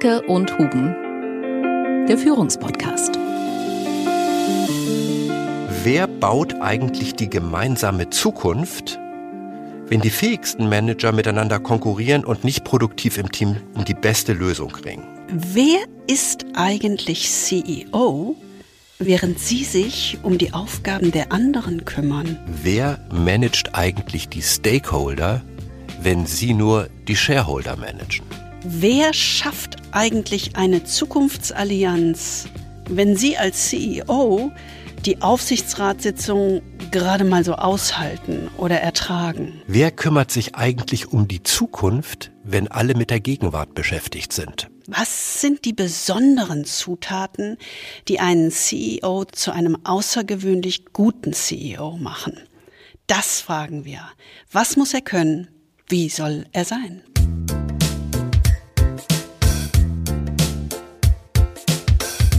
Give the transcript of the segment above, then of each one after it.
Dierke und Huben, der Führungspodcast. Wer baut eigentlich die gemeinsame Zukunft, wenn die fähigsten Manager miteinander konkurrieren und nicht produktiv im Team um die beste Lösung ringen? Wer ist eigentlich CEO, während Sie sich um die Aufgaben der anderen kümmern? Wer managt eigentlich die Stakeholder, wenn Sie nur die Shareholder managen? Wer schafft eigentlich eine Zukunftsallianz, wenn Sie als CEO die Aufsichtsratssitzung gerade mal so aushalten oder ertragen? Wer kümmert sich eigentlich um die Zukunft, wenn alle mit der Gegenwart beschäftigt sind? Was sind die besonderen Zutaten, die einen CEO zu einem außergewöhnlich guten CEO machen? Das fragen wir. Was muss er können? Wie soll er sein?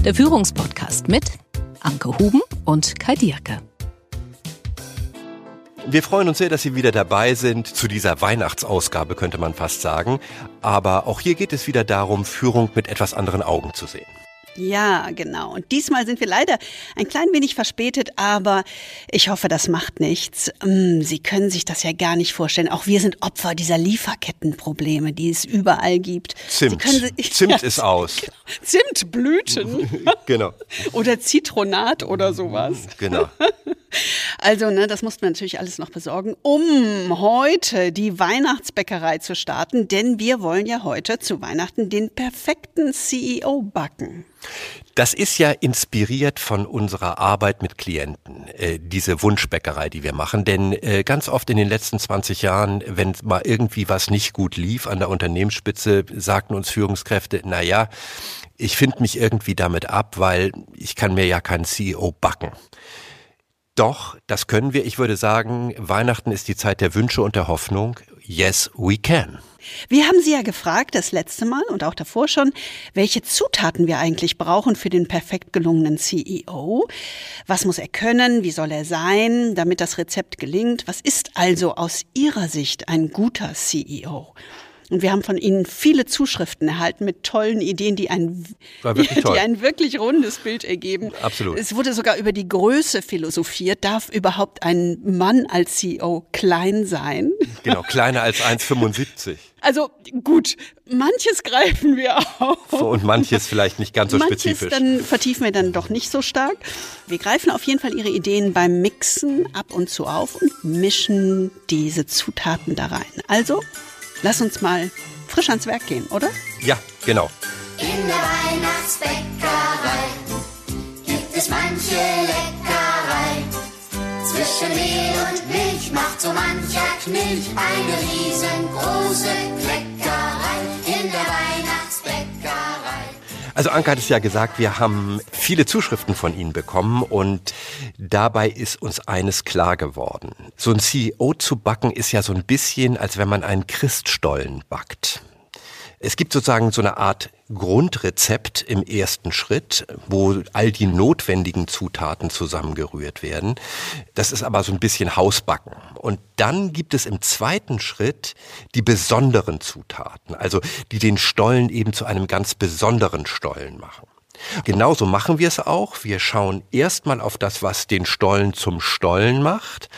Der Führungspodcast mit Anke Huben und Kai Dierke. Wir freuen uns sehr, dass Sie wieder dabei sind zu dieser Weihnachtsausgabe, könnte man fast sagen. Aber auch hier geht es wieder darum, Führung mit etwas anderen Augen zu sehen. Ja, genau. Und diesmal sind wir leider ein klein wenig verspätet, aber ich hoffe, das macht nichts. Mm, Sie können sich das ja gar nicht vorstellen. Auch wir sind Opfer dieser Lieferkettenprobleme, die es überall gibt. Zimt. Zimt ist aus. Zimtblüten. genau. Oder Zitronat oder sowas. Genau. Also, ne, das mussten wir natürlich alles noch besorgen, um heute die Weihnachtsbäckerei zu starten, denn wir wollen ja heute zu Weihnachten den perfekten CEO backen. Das ist ja inspiriert von unserer Arbeit mit Klienten, äh, diese Wunschbäckerei, die wir machen. Denn äh, ganz oft in den letzten 20 Jahren, wenn mal irgendwie was nicht gut lief an der Unternehmensspitze, sagten uns Führungskräfte, na ja, ich finde mich irgendwie damit ab, weil ich kann mir ja keinen CEO backen. Doch, das können wir. Ich würde sagen, Weihnachten ist die Zeit der Wünsche und der Hoffnung. Yes, we can. Wir haben Sie ja gefragt, das letzte Mal und auch davor schon, welche Zutaten wir eigentlich brauchen für den perfekt gelungenen CEO. Was muss er können? Wie soll er sein, damit das Rezept gelingt? Was ist also aus Ihrer Sicht ein guter CEO? Und wir haben von Ihnen viele Zuschriften erhalten mit tollen Ideen, die ein, die, die ein wirklich rundes Bild ergeben. Absolut. Es wurde sogar über die Größe philosophiert. Darf überhaupt ein Mann als CEO klein sein? Genau, kleiner als 1,75. Also gut, manches greifen wir auf. So, und manches vielleicht nicht ganz so manches spezifisch. Dann vertiefen wir dann doch nicht so stark. Wir greifen auf jeden Fall Ihre Ideen beim Mixen ab und zu auf und mischen diese Zutaten da rein. Also Lass uns mal frisch ans Werk gehen, oder? Ja, genau. In der Weihnachtsbäckerei gibt es manche Leckerei. Zwischen Mehl und Milch macht so mancher Knilch eine riesengroße Kleckerei Also Anke hat es ja gesagt, wir haben viele Zuschriften von Ihnen bekommen und dabei ist uns eines klar geworden. So ein CEO zu backen ist ja so ein bisschen, als wenn man einen Christstollen backt. Es gibt sozusagen so eine Art Grundrezept im ersten Schritt, wo all die notwendigen Zutaten zusammengerührt werden. Das ist aber so ein bisschen Hausbacken. Und dann gibt es im zweiten Schritt die besonderen Zutaten, also die den Stollen eben zu einem ganz besonderen Stollen machen. Genauso machen wir es auch. Wir schauen erstmal auf das, was den Stollen zum Stollen macht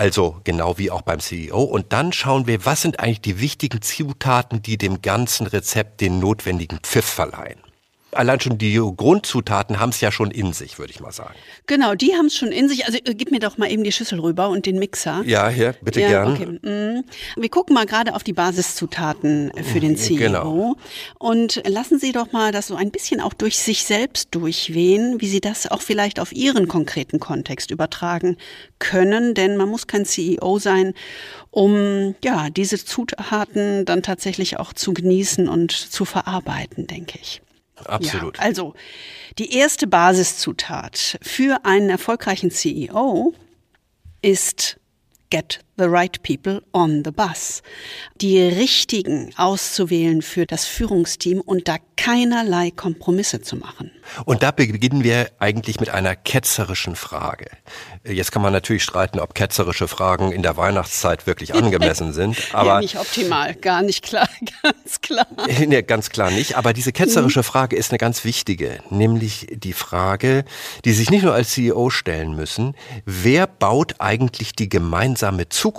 also genau wie auch beim CEO. Und dann schauen wir, was sind eigentlich die wichtigen Zutaten, die dem ganzen Rezept den notwendigen Pfiff verleihen allein schon die Grundzutaten haben es ja schon in sich, würde ich mal sagen. Genau, die haben es schon in sich. Also äh, gib mir doch mal eben die Schüssel rüber und den Mixer. Ja, hier, bitte ja, gern. Okay. Mm. Wir gucken mal gerade auf die Basiszutaten für den CEO. Genau. Und lassen Sie doch mal das so ein bisschen auch durch sich selbst durchwehen, wie Sie das auch vielleicht auf Ihren konkreten Kontext übertragen können. Denn man muss kein CEO sein, um ja diese Zutaten dann tatsächlich auch zu genießen und zu verarbeiten, denke ich. Absolut. Ja, also die erste Basiszutat für einen erfolgreichen CEO ist Get the right people on the bus. Die richtigen auszuwählen für das Führungsteam und da keinerlei Kompromisse zu machen. Und da beginnen wir eigentlich mit einer ketzerischen Frage. Jetzt kann man natürlich streiten, ob ketzerische Fragen in der Weihnachtszeit wirklich angemessen sind. Aber ja, nicht optimal, gar nicht klar, ganz klar. Nee, ganz klar nicht. Aber diese ketzerische Frage ist eine ganz wichtige, nämlich die Frage, die sich nicht nur als CEO stellen müssen, wer baut eigentlich die gemeinsame Zukunft,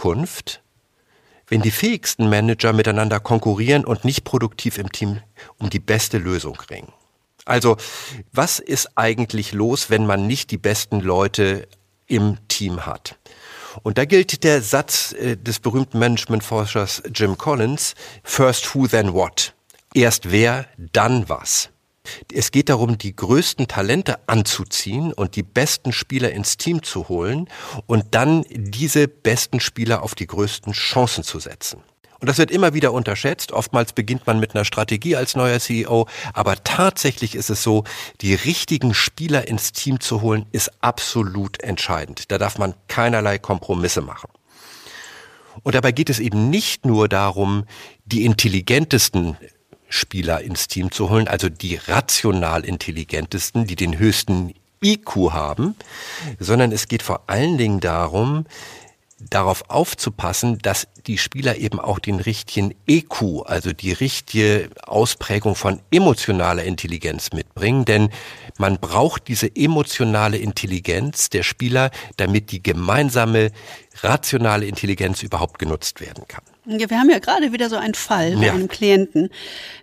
wenn die fähigsten Manager miteinander konkurrieren und nicht produktiv im Team um die beste Lösung ringen. Also, was ist eigentlich los, wenn man nicht die besten Leute im Team hat? Und da gilt der Satz äh, des berühmten Managementforschers Jim Collins, First who, then what. Erst wer, dann was. Es geht darum, die größten Talente anzuziehen und die besten Spieler ins Team zu holen und dann diese besten Spieler auf die größten Chancen zu setzen. Und das wird immer wieder unterschätzt. Oftmals beginnt man mit einer Strategie als neuer CEO. Aber tatsächlich ist es so, die richtigen Spieler ins Team zu holen, ist absolut entscheidend. Da darf man keinerlei Kompromisse machen. Und dabei geht es eben nicht nur darum, die intelligentesten Spieler ins Team zu holen, also die rational intelligentesten, die den höchsten IQ haben, sondern es geht vor allen Dingen darum, darauf aufzupassen, dass die Spieler eben auch den richtigen EQ, also die richtige Ausprägung von emotionaler Intelligenz mitbringen, denn man braucht diese emotionale Intelligenz der Spieler, damit die gemeinsame rationale Intelligenz überhaupt genutzt werden kann. Ja, wir haben ja gerade wieder so einen Fall bei ja. einem Klienten,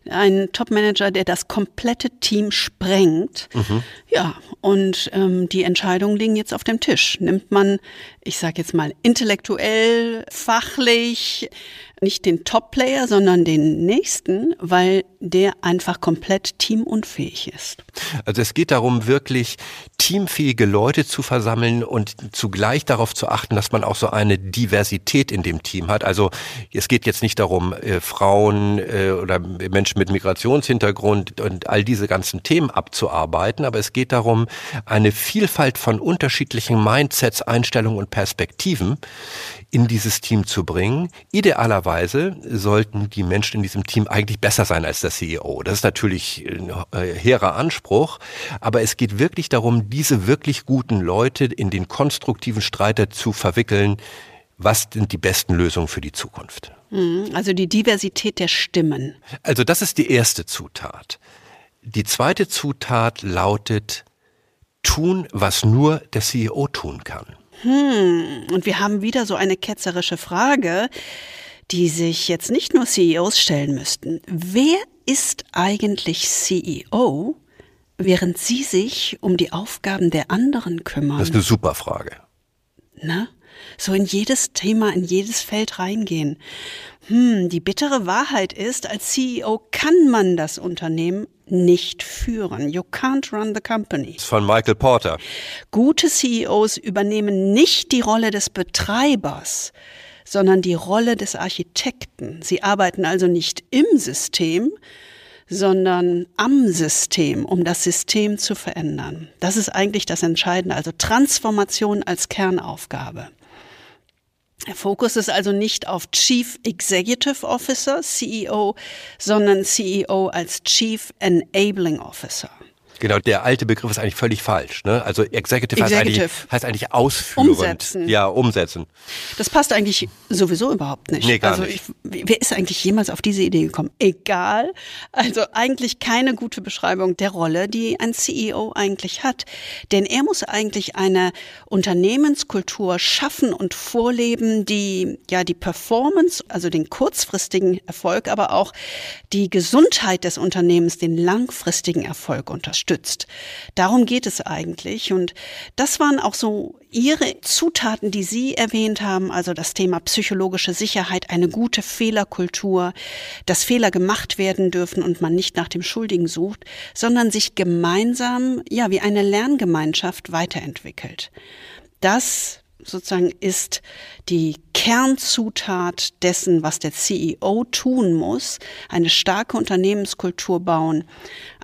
einen Topmanager, der das komplette Team sprengt. Mhm. Ja, und ähm, die Entscheidungen liegen jetzt auf dem Tisch. Nimmt man, ich sage jetzt mal, intellektuell, fachlich, nicht den Top-Player, sondern den nächsten, weil der einfach komplett teamunfähig ist. Also es geht darum, wirklich teamfähige Leute zu versammeln und zugleich darauf zu achten, dass man auch so eine Diversität in dem Team hat. Also es geht jetzt nicht darum, äh, Frauen äh, oder Menschen mit Migrationshintergrund und all diese ganzen Themen abzuarbeiten, aber es geht darum, eine Vielfalt von unterschiedlichen Mindsets, Einstellungen und Perspektiven in dieses Team zu bringen. Idealerweise sollten die Menschen in diesem Team eigentlich besser sein als der CEO. Das ist natürlich ein äh, hehrer Anspruch, aber es geht wirklich darum, diese wirklich guten Leute in den konstruktiven Streiter zu verwickeln. Was sind die besten Lösungen für die Zukunft? Mhm, also die Diversität der Stimmen. Also das ist die erste Zutat. Die zweite Zutat lautet, tun, was nur der CEO tun kann. Hm, und wir haben wieder so eine ketzerische Frage, die sich jetzt nicht nur CEOs stellen müssten. Wer ist eigentlich CEO, während Sie sich um die Aufgaben der anderen kümmern? Das ist eine super Frage. Na? So in jedes Thema, in jedes Feld reingehen. Hm, die bittere Wahrheit ist, als CEO kann man das Unternehmen nicht führen. You can't run the company. Das ist von Michael Porter. Gute CEOs übernehmen nicht die Rolle des Betreibers, sondern die Rolle des Architekten. Sie arbeiten also nicht im System, sondern am System, um das System zu verändern. Das ist eigentlich das Entscheidende, also Transformation als Kernaufgabe. Der Fokus ist also nicht auf Chief Executive Officer, CEO, sondern CEO als Chief Enabling Officer. Genau, der alte Begriff ist eigentlich völlig falsch. Ne? Also Executive, Executive. Heißt, eigentlich, heißt eigentlich ausführend. Umsetzen. Ja, umsetzen. Das passt eigentlich sowieso überhaupt nicht. Nee, gar also nicht. Ich, wer ist eigentlich jemals auf diese Idee gekommen? Egal. Also eigentlich keine gute Beschreibung der Rolle, die ein CEO eigentlich hat. Denn er muss eigentlich eine Unternehmenskultur schaffen und vorleben, die ja die Performance, also den kurzfristigen Erfolg, aber auch die Gesundheit des Unternehmens, den langfristigen Erfolg unterstützt unterstützt. Darum geht es eigentlich. Und das waren auch so Ihre Zutaten, die Sie erwähnt haben, also das Thema psychologische Sicherheit, eine gute Fehlerkultur, dass Fehler gemacht werden dürfen und man nicht nach dem Schuldigen sucht, sondern sich gemeinsam, ja, wie eine Lerngemeinschaft weiterentwickelt. Das sozusagen ist die Kernzutat dessen, was der CEO tun muss, eine starke Unternehmenskultur bauen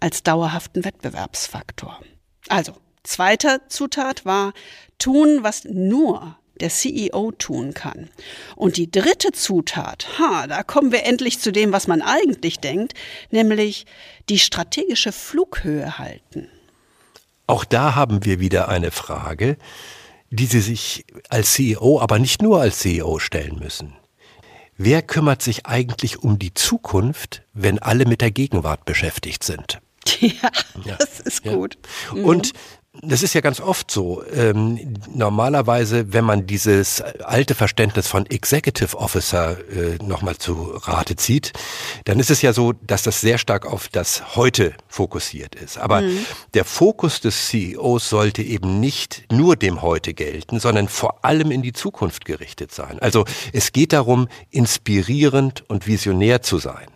als dauerhaften Wettbewerbsfaktor. Also, zweiter Zutat war tun, was nur der CEO tun kann. Und die dritte Zutat, ha, da kommen wir endlich zu dem, was man eigentlich denkt, nämlich die strategische Flughöhe halten. Auch da haben wir wieder eine Frage, die Sie sich als CEO, aber nicht nur als CEO stellen müssen. Wer kümmert sich eigentlich um die Zukunft, wenn alle mit der Gegenwart beschäftigt sind? Ja, das ist gut. Ja. Und das ist ja ganz oft so. Ähm, normalerweise, wenn man dieses alte Verständnis von Executive Officer äh, nochmal zu Rate zieht, dann ist es ja so, dass das sehr stark auf das Heute fokussiert ist. Aber mhm. der Fokus des CEOs sollte eben nicht nur dem Heute gelten, sondern vor allem in die Zukunft gerichtet sein. Also es geht darum, inspirierend und visionär zu sein.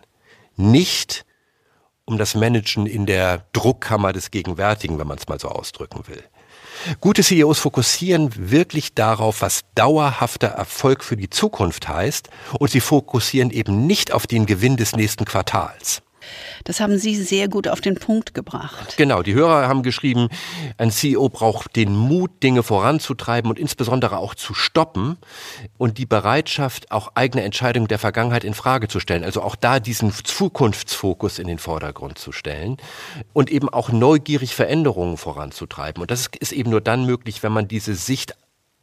Nicht um das Managen in der Druckkammer des Gegenwärtigen, wenn man es mal so ausdrücken will. Gute CEOs fokussieren wirklich darauf, was dauerhafter Erfolg für die Zukunft heißt, und sie fokussieren eben nicht auf den Gewinn des nächsten Quartals. Das haben Sie sehr gut auf den Punkt gebracht. Genau, die Hörer haben geschrieben, ein CEO braucht den Mut, Dinge voranzutreiben und insbesondere auch zu stoppen und die Bereitschaft, auch eigene Entscheidungen der Vergangenheit in Frage zu stellen. Also auch da diesen Zukunftsfokus in den Vordergrund zu stellen und eben auch neugierig Veränderungen voranzutreiben. Und das ist eben nur dann möglich, wenn man diese Sicht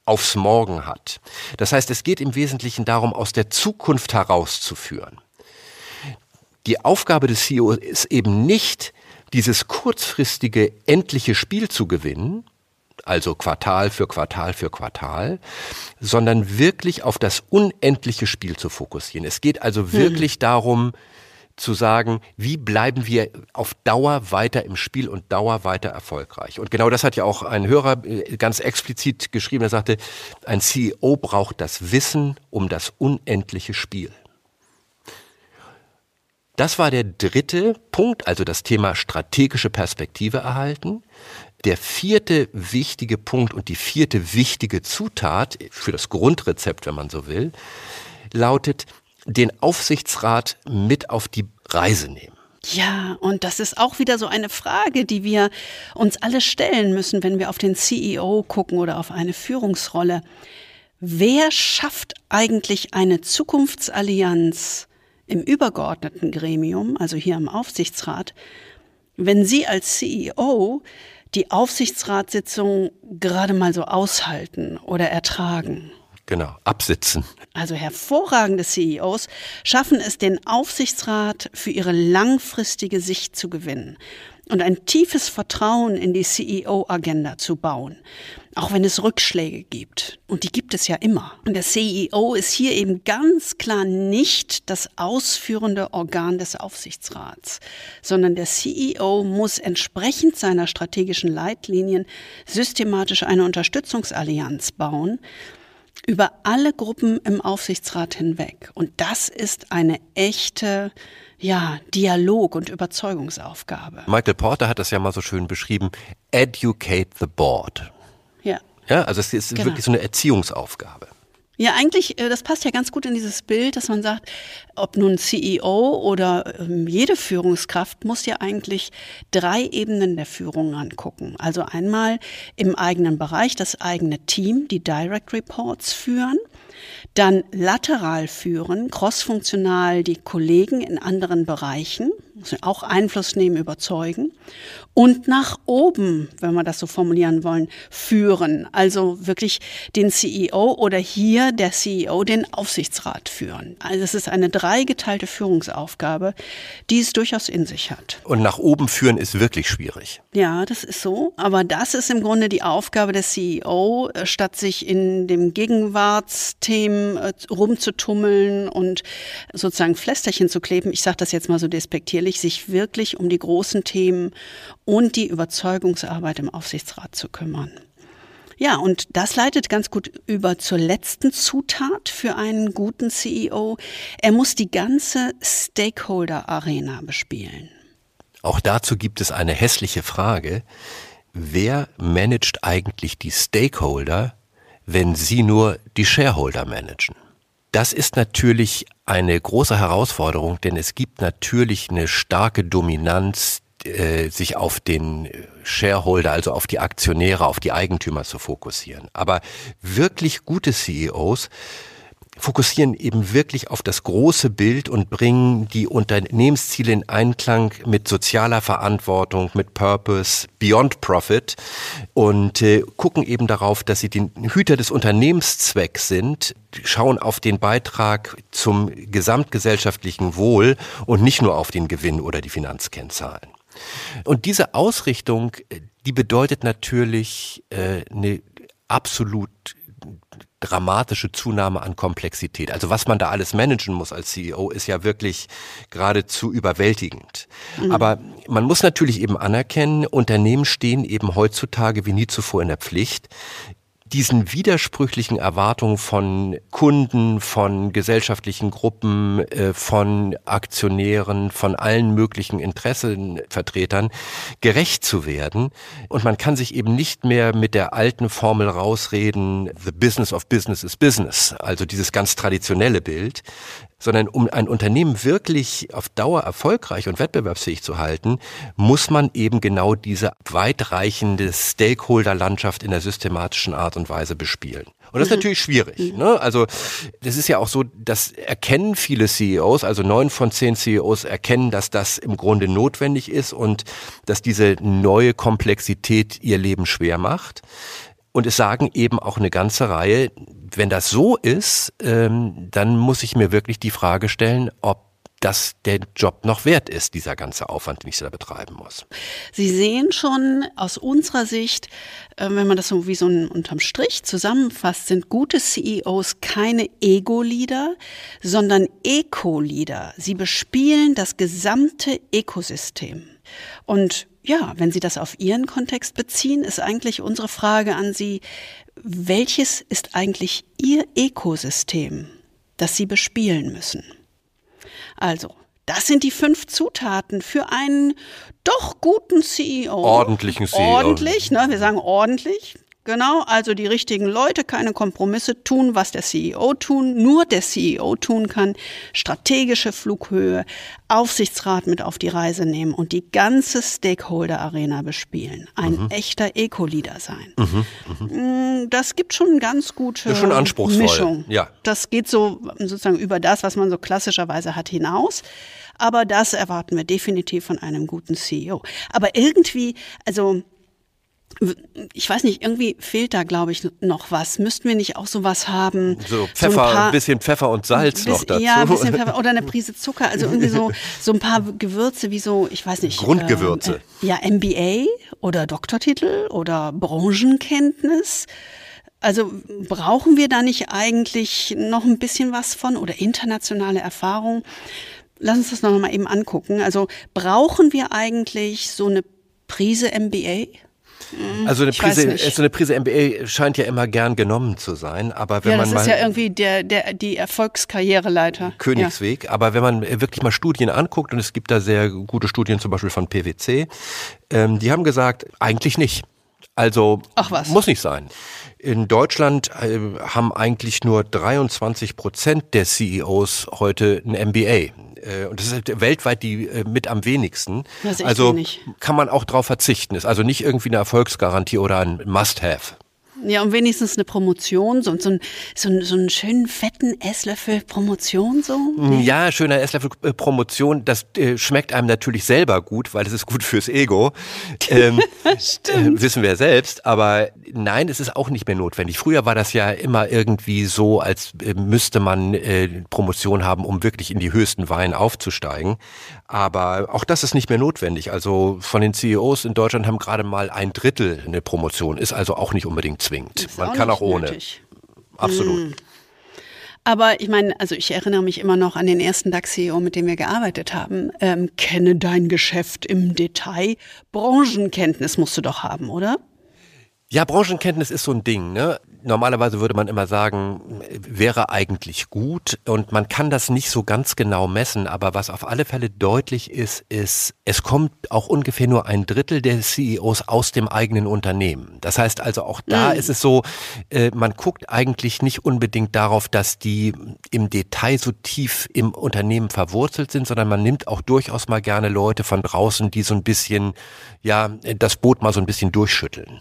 aufs Morgen hat. Das heißt, es geht im Wesentlichen darum, aus der Zukunft herauszuführen. Die Aufgabe des CEO ist eben nicht, dieses kurzfristige, endliche Spiel zu gewinnen, also Quartal für Quartal für Quartal, sondern wirklich auf das unendliche Spiel zu fokussieren. Es geht also hm. wirklich hm. darum, zu sagen, wie bleiben wir auf Dauer weiter im Spiel und Dauer weiter erfolgreich. Und genau das hat ja auch ein Hörer äh, ganz explizit geschrieben. Er sagte, ein CEO braucht das Wissen um das unendliche Spiel. Das war der dritte Punkt, also das Thema strategische Perspektive erhalten. Der vierte wichtige Punkt und die vierte wichtige Zutat für das Grundrezept, wenn man so will, lautet, den Aufsichtsrat mit auf die Reise nehmen. Ja, und das ist auch wieder so eine Frage, die wir uns alle stellen müssen, wenn wir auf den CEO gucken oder auf eine Führungsrolle. Wer schafft eigentlich eine Zukunftsallianz im übergeordneten Gremium, also hier im Aufsichtsrat, wenn Sie als CEO die Aufsichtsratssitzung gerade mal so aushalten oder ertragen. Genau, absitzen. Also hervorragende CEOs schaffen es, den Aufsichtsrat für ihre langfristige Sicht zu gewinnen und ein tiefes Vertrauen in die CEO-Agenda zu bauen, auch wenn es Rückschläge gibt. Und die gibt es ja immer. Und der CEO ist hier eben ganz klar nicht das ausführende Organ des Aufsichtsrats, sondern der CEO muss entsprechend seiner strategischen Leitlinien systematisch eine Unterstützungsallianz bauen, über alle Gruppen im Aufsichtsrat hinweg. Und das ist eine echte ja, Dialog und Überzeugungsaufgabe. Michael Porter hat das ja mal so schön beschrieben, educate the board. Ja. Ja, also es ist genau. wirklich so eine Erziehungsaufgabe. Ja, eigentlich, äh, das passt ja ganz gut in dieses Bild, dass man sagt, ob nun CEO oder ähm, jede Führungskraft muss ja eigentlich drei Ebenen der Führung angucken. Also einmal im eigenen Bereich das eigene Team, die Direct Reports führen. Dann lateral führen, crossfunktional die Kollegen in anderen Bereichen, auch Einfluss nehmen, überzeugen. Und nach oben, wenn wir das so formulieren wollen, führen. Also wirklich den CEO oder hier der CEO den Aufsichtsrat führen. Also es ist eine dreigeteilte Führungsaufgabe, die es durchaus in sich hat. Und nach oben führen ist wirklich schwierig. Ja, das ist so. Aber das ist im Grunde die Aufgabe des CEO, äh, statt sich in dem Gegenwartsthemen äh, rumzutummeln und sozusagen Flästerchen zu kleben. Ich sage das jetzt mal so despektierlich, sich wirklich um die großen Themen und die Überzeugungsarbeit im Aufsichtsrat zu kümmern. Ja, und das leitet ganz gut über zur letzten Zutat für einen guten CEO. Er muss die ganze Stakeholder-Arena bespielen. Auch dazu gibt es eine hässliche Frage. Wer managt eigentlich die Stakeholder, wenn sie nur die Shareholder managen? Das ist natürlich eine große Herausforderung, denn es gibt natürlich eine starke Dominanz äh, sich auf den Shareholder, also auf die Aktionäre, auf die Eigentümer zu fokussieren. Aber wirklich gute CEOs fokussieren eben wirklich auf das große Bild und bringen die Unternehmensziele in Einklang mit sozialer Verantwortung, mit Purpose, Beyond Profit und äh, gucken eben darauf, dass sie den Hüter des Unternehmenszwecks sind, schauen auf den Beitrag zum gesamtgesellschaftlichen Wohl und nicht nur auf den Gewinn oder die Finanzkennzahlen. Und diese Ausrichtung, die bedeutet natürlich äh, eine absolut dramatische Zunahme an Komplexität. Also was man da alles managen muss als CEO ist ja wirklich geradezu überwältigend. Mhm. Aber man muss natürlich eben anerkennen, Unternehmen stehen eben heutzutage wie nie zuvor in der Pflicht, diesen widersprüchlichen Erwartungen von Kunden, von gesellschaftlichen Gruppen, äh, von Aktionären, von allen möglichen Interessenvertretern gerecht zu werden. Und man kann sich eben nicht mehr mit der alten Formel rausreden, the business of business is business, also dieses ganz traditionelle Bild, sondern um ein Unternehmen wirklich auf Dauer erfolgreich und wettbewerbsfähig zu halten, muss man eben genau diese weitreichende Stakeholder-Landschaft in der systematischen Art und Weise bespielen. Und das ist mhm. natürlich schwierig. Mhm. Ne? Also das ist ja auch so, das erkennen viele CEOs, also neun von zehn CEOs erkennen, dass das im Grunde notwendig ist und dass diese neue Komplexität ihr Leben schwer macht. Und es sagen eben auch eine ganze Reihe, wenn das so ist, ähm, dann muss ich mir wirklich die Frage stellen, ob das der Job noch wert ist, dieser ganze Aufwand, den ich da betreiben muss. Sie sehen schon aus unserer Sicht, äh, wenn man das so wie so ein unterm Strich zusammenfasst, sind gute CEOs keine Ego-Leader, sondern Eco-Leader. Sie bespielen das gesamte Ökosystem. Und ja, wenn Sie das auf Ihren Kontext beziehen, ist eigentlich unsere Frage an Sie, welches ist eigentlich Ihr Ökosystem, das Sie bespielen müssen? Also, das sind die fünf Zutaten für einen doch guten CEO. Ordentlichen CEO. Ordentlich, ne? Wir sagen ordentlich. Genau, also die richtigen Leute, keine Kompromisse tun, was der CEO tun, nur der CEO tun kann, strategische Flughöhe, Aufsichtsrat mit auf die Reise nehmen und die ganze Stakeholder-Arena bespielen. Ein mhm. echter Eco-Leader sein. Mhm, mh. Mm, das gibt schon eine ganz gute schon anspruchsvoll. Mischung. Ja. Das geht so sozusagen über das, was man so klassischerweise hat, hinaus. Aber das erwarten wir definitiv von einem guten CEO. Aber irgendwie, also ich weiß nicht, irgendwie fehlt da, glaube ich, noch was. Müssten wir nicht auch sowas haben? So Pfeffer, so ein, paar, ein, bisschen Pfeffer und Salz bis, noch dazu. Ja, ein bisschen Pfeffer oder eine Prise Zucker. Also irgendwie so, so ein paar Gewürze wie so, ich weiß nicht. Grundgewürze. Äh, ja, MBA oder Doktortitel oder Branchenkenntnis. Also brauchen wir da nicht eigentlich noch ein bisschen was von oder internationale Erfahrung? Lass uns das noch mal eben angucken. Also brauchen wir eigentlich so eine Prise MBA? Mhm. Also eine Prise, so eine Prise MBA scheint ja immer gern genommen zu sein, aber wenn ja, man mal das ist ja irgendwie der, der die Erfolgskarriereleiter. Königsweg, ja. aber wenn man wirklich mal Studien anguckt und es gibt da sehr gute Studien, zum Beispiel von PwC, ähm, die haben gesagt, eigentlich nicht. Also muss nicht sein. In Deutschland äh, haben eigentlich nur 23 Prozent der CEOs heute ein MBA. Äh, und das ist weltweit die äh, mit am wenigsten. Das also nicht. kann man auch darauf verzichten. Ist also nicht irgendwie eine Erfolgsgarantie oder ein Must-Have. Ja, und wenigstens eine Promotion, so, so, so, so einen schönen fetten Esslöffel Promotion so. Nee. Ja, schöner Esslöffel äh, Promotion, das äh, schmeckt einem natürlich selber gut, weil es ist gut fürs Ego. Ähm, Stimmt. Äh, wissen wir selbst, aber nein, es ist auch nicht mehr notwendig. Früher war das ja immer irgendwie so, als äh, müsste man äh, Promotion haben, um wirklich in die höchsten Weinen aufzusteigen. Aber auch das ist nicht mehr notwendig. Also von den CEOs in Deutschland haben gerade mal ein Drittel eine Promotion, ist also auch nicht unbedingt zwingend. Man kann auch ohne. Nötig. Absolut. Mm. Aber ich meine, also ich erinnere mich immer noch an den ersten DAX-CEO, mit dem wir gearbeitet haben. Ähm, kenne dein Geschäft im Detail. Branchenkenntnis musst du doch haben, oder? Ja, Branchenkenntnis ist so ein Ding. Ne? Normalerweise würde man immer sagen, wäre eigentlich gut und man kann das nicht so ganz genau messen, aber was auf alle Fälle deutlich ist, ist, es kommt auch ungefähr nur ein Drittel der CEOs aus dem eigenen Unternehmen. Das heißt also auch da mhm. ist es so, äh, man guckt eigentlich nicht unbedingt darauf, dass die im Detail so tief im Unternehmen verwurzelt sind, sondern man nimmt auch durchaus mal gerne Leute von draußen, die so ein bisschen, ja, das Boot mal so ein bisschen durchschütteln.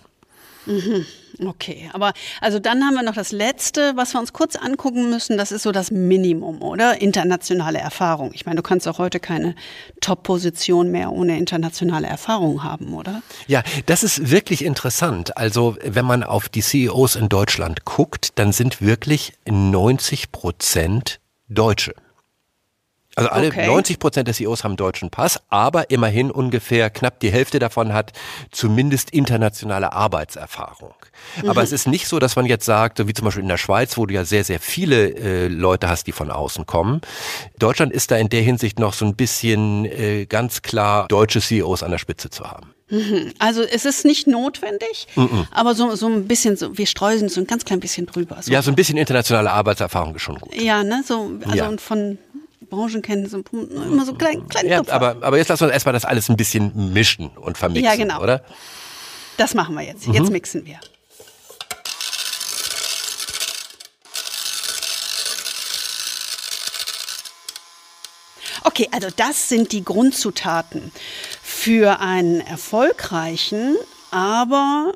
Mhm. Okay, aber also dann haben wir noch das Letzte, was wir uns kurz angucken müssen. Das ist so das Minimum, oder? Internationale Erfahrung. Ich meine, du kannst auch heute keine Top-Position mehr ohne internationale Erfahrung haben, oder? Ja, das ist wirklich interessant. Also wenn man auf die CEOs in Deutschland guckt, dann sind wirklich 90 Prozent Deutsche. Also alle okay. 90 Prozent der CEOs haben deutschen Pass, aber immerhin ungefähr knapp die Hälfte davon hat zumindest internationale Arbeitserfahrung. Mhm. Aber es ist nicht so, dass man jetzt sagt, so wie zum Beispiel in der Schweiz, wo du ja sehr, sehr viele äh, Leute hast, die von außen kommen. Deutschland ist da in der Hinsicht noch so ein bisschen äh, ganz klar deutsche CEOs an der Spitze zu haben. Mhm. Also es ist nicht notwendig, mhm. aber so, so ein bisschen, so, wir streusen so ein ganz klein bisschen drüber. So. Ja, so ein bisschen internationale Arbeitserfahrung ist schon gut. Ja, ne, so, also ja. von Branchenkenntnisse, immer so klein, klein ja, aber, aber jetzt lass uns erstmal das alles ein bisschen mischen und vermixen, ja, genau. oder? Das machen wir jetzt. Jetzt mhm. mixen wir. Okay, also das sind die Grundzutaten für einen erfolgreichen, aber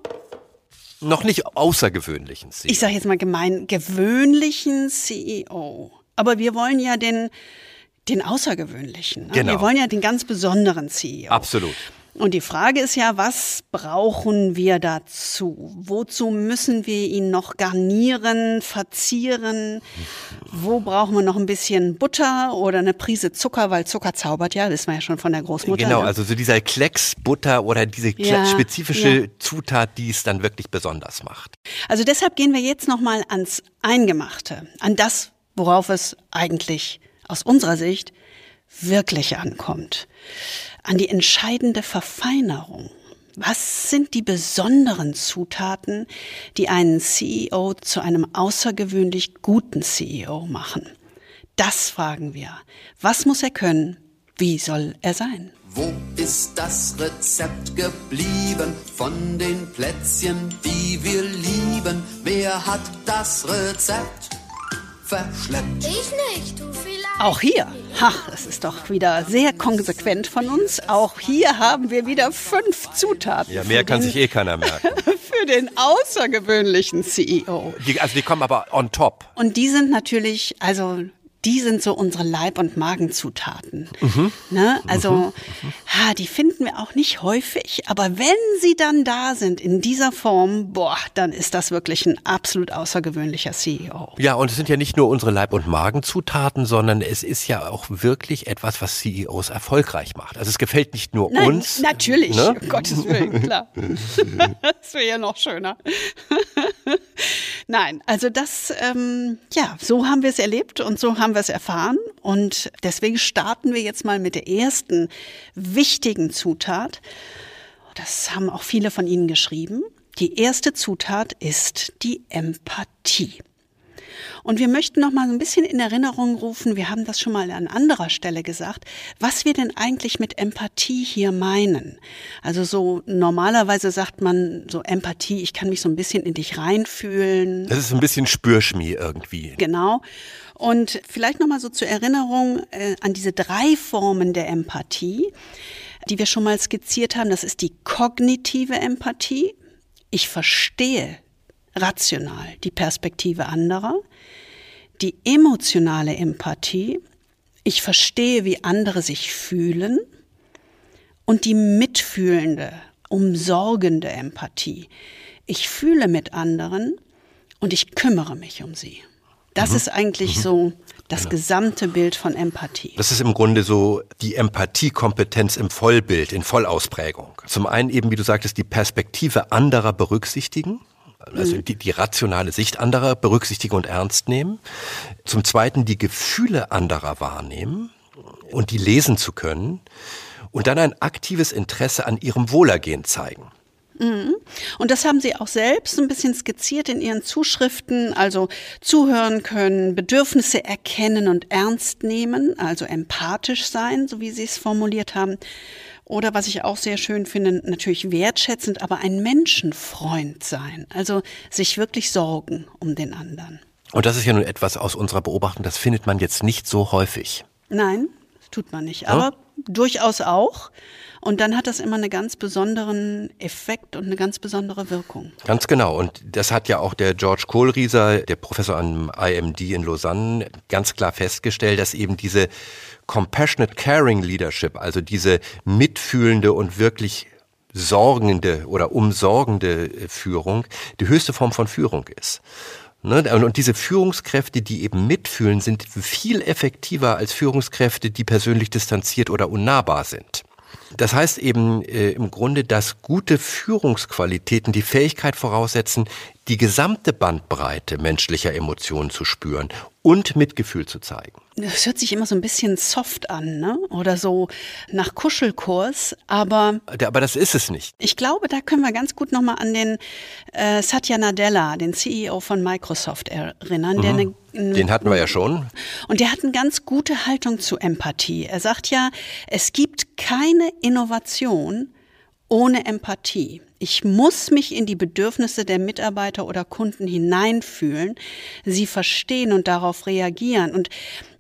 noch nicht außergewöhnlichen CEO. Ich sage jetzt mal gemein gewöhnlichen CEO. Aber wir wollen ja den, den Außergewöhnlichen. Ne? Genau. Wir wollen ja den ganz besonderen CEO. Absolut. Und die Frage ist ja, was brauchen wir dazu? Wozu müssen wir ihn noch garnieren, verzieren? Wo brauchen wir noch ein bisschen Butter oder eine Prise Zucker, weil Zucker zaubert ja, wissen wir ja schon von der Großmutter. Genau, ne? also so dieser Klecks Butter oder diese ja, spezifische ja. Zutat, die es dann wirklich besonders macht. Also deshalb gehen wir jetzt noch mal ans Eingemachte, an das, worauf es eigentlich aus unserer Sicht wirklich ankommt. An die entscheidende Verfeinerung. Was sind die besonderen Zutaten, die einen CEO zu einem außergewöhnlich guten CEO machen? Das fragen wir. Was muss er können? Wie soll er sein? Wo ist das Rezept geblieben von den Plätzchen, die wir lieben? Wer hat das Rezept? Verschleppt. Ich nicht, du vielleicht. Auch hier, ha, das ist doch wieder sehr konsequent von uns. Auch hier haben wir wieder fünf Zutaten. Ja, mehr kann den, sich eh keiner merken. für den außergewöhnlichen CEO. Die, also die kommen aber on top. Und die sind natürlich, also die sind so unsere Leib- und Magenzutaten. Mhm. Ne? Also, mhm. ha, die finden wir auch nicht häufig, aber wenn sie dann da sind in dieser Form, boah, dann ist das wirklich ein absolut außergewöhnlicher CEO. Ja, und es sind ja nicht nur unsere Leib- und Magenzutaten, sondern es ist ja auch wirklich etwas, was CEOs erfolgreich macht. Also es gefällt nicht nur Nein, uns. Natürlich, ne? um Gottes Willen, klar. das wäre ja noch schöner. Nein, also das, ähm, ja, so haben wir es erlebt und so haben wir es erfahren. Und deswegen starten wir jetzt mal mit der ersten wichtigen Zutat. Das haben auch viele von Ihnen geschrieben. Die erste Zutat ist die Empathie. Und wir möchten noch mal so ein bisschen in Erinnerung rufen, wir haben das schon mal an anderer Stelle gesagt, was wir denn eigentlich mit Empathie hier meinen. Also so normalerweise sagt man so Empathie, ich kann mich so ein bisschen in dich reinfühlen. Das ist ein bisschen Spürschmier irgendwie. Genau. Und vielleicht noch mal so zur Erinnerung äh, an diese drei Formen der Empathie, die wir schon mal skizziert haben. Das ist die kognitive Empathie. Ich verstehe rational die Perspektive anderer, die emotionale Empathie, ich verstehe, wie andere sich fühlen, und die mitfühlende, umsorgende Empathie. Ich fühle mit anderen und ich kümmere mich um sie. Das mhm. ist eigentlich mhm. so das genau. gesamte Bild von Empathie. Das ist im Grunde so die Empathiekompetenz im Vollbild, in Vollausprägung. Zum einen eben, wie du sagtest, die Perspektive anderer berücksichtigen also mhm. die, die rationale Sicht anderer berücksichtigen und ernst nehmen. Zum Zweiten die Gefühle anderer wahrnehmen und die lesen zu können. Und dann ein aktives Interesse an ihrem Wohlergehen zeigen. Mhm. Und das haben Sie auch selbst ein bisschen skizziert in Ihren Zuschriften, also zuhören können, Bedürfnisse erkennen und ernst nehmen, also empathisch sein, so wie Sie es formuliert haben. Oder was ich auch sehr schön finde, natürlich wertschätzend, aber ein Menschenfreund sein, also sich wirklich sorgen um den anderen. Und das ist ja nun etwas aus unserer Beobachtung, das findet man jetzt nicht so häufig. Nein, tut man nicht, aber ja? durchaus auch. Und dann hat das immer einen ganz besonderen Effekt und eine ganz besondere Wirkung. Ganz genau. Und das hat ja auch der George Kohlrieser, der Professor am IMD in Lausanne, ganz klar festgestellt, dass eben diese Compassionate Caring Leadership, also diese mitfühlende und wirklich sorgende oder umsorgende Führung, die höchste Form von Führung ist. Ne? Und diese Führungskräfte, die eben mitfühlen, sind viel effektiver als Führungskräfte, die persönlich distanziert oder unnahbar sind. Das heißt eben äh, im Grunde, dass gute Führungsqualitäten die Fähigkeit voraussetzen, die gesamte Bandbreite menschlicher Emotionen zu spüren und Mitgefühl zu zeigen. Das hört sich immer so ein bisschen soft an, ne? Oder so nach Kuschelkurs, aber. Aber das ist es nicht. Ich glaube, da können wir ganz gut nochmal an den äh, Satya Nadella, den CEO von Microsoft, erinnern. Mhm. Der eine, den hatten wir ja schon. Und der hat eine ganz gute Haltung zu Empathie. Er sagt ja, es gibt keine Innovation ohne Empathie. Ich muss mich in die Bedürfnisse der Mitarbeiter oder Kunden hineinfühlen, sie verstehen und darauf reagieren. Und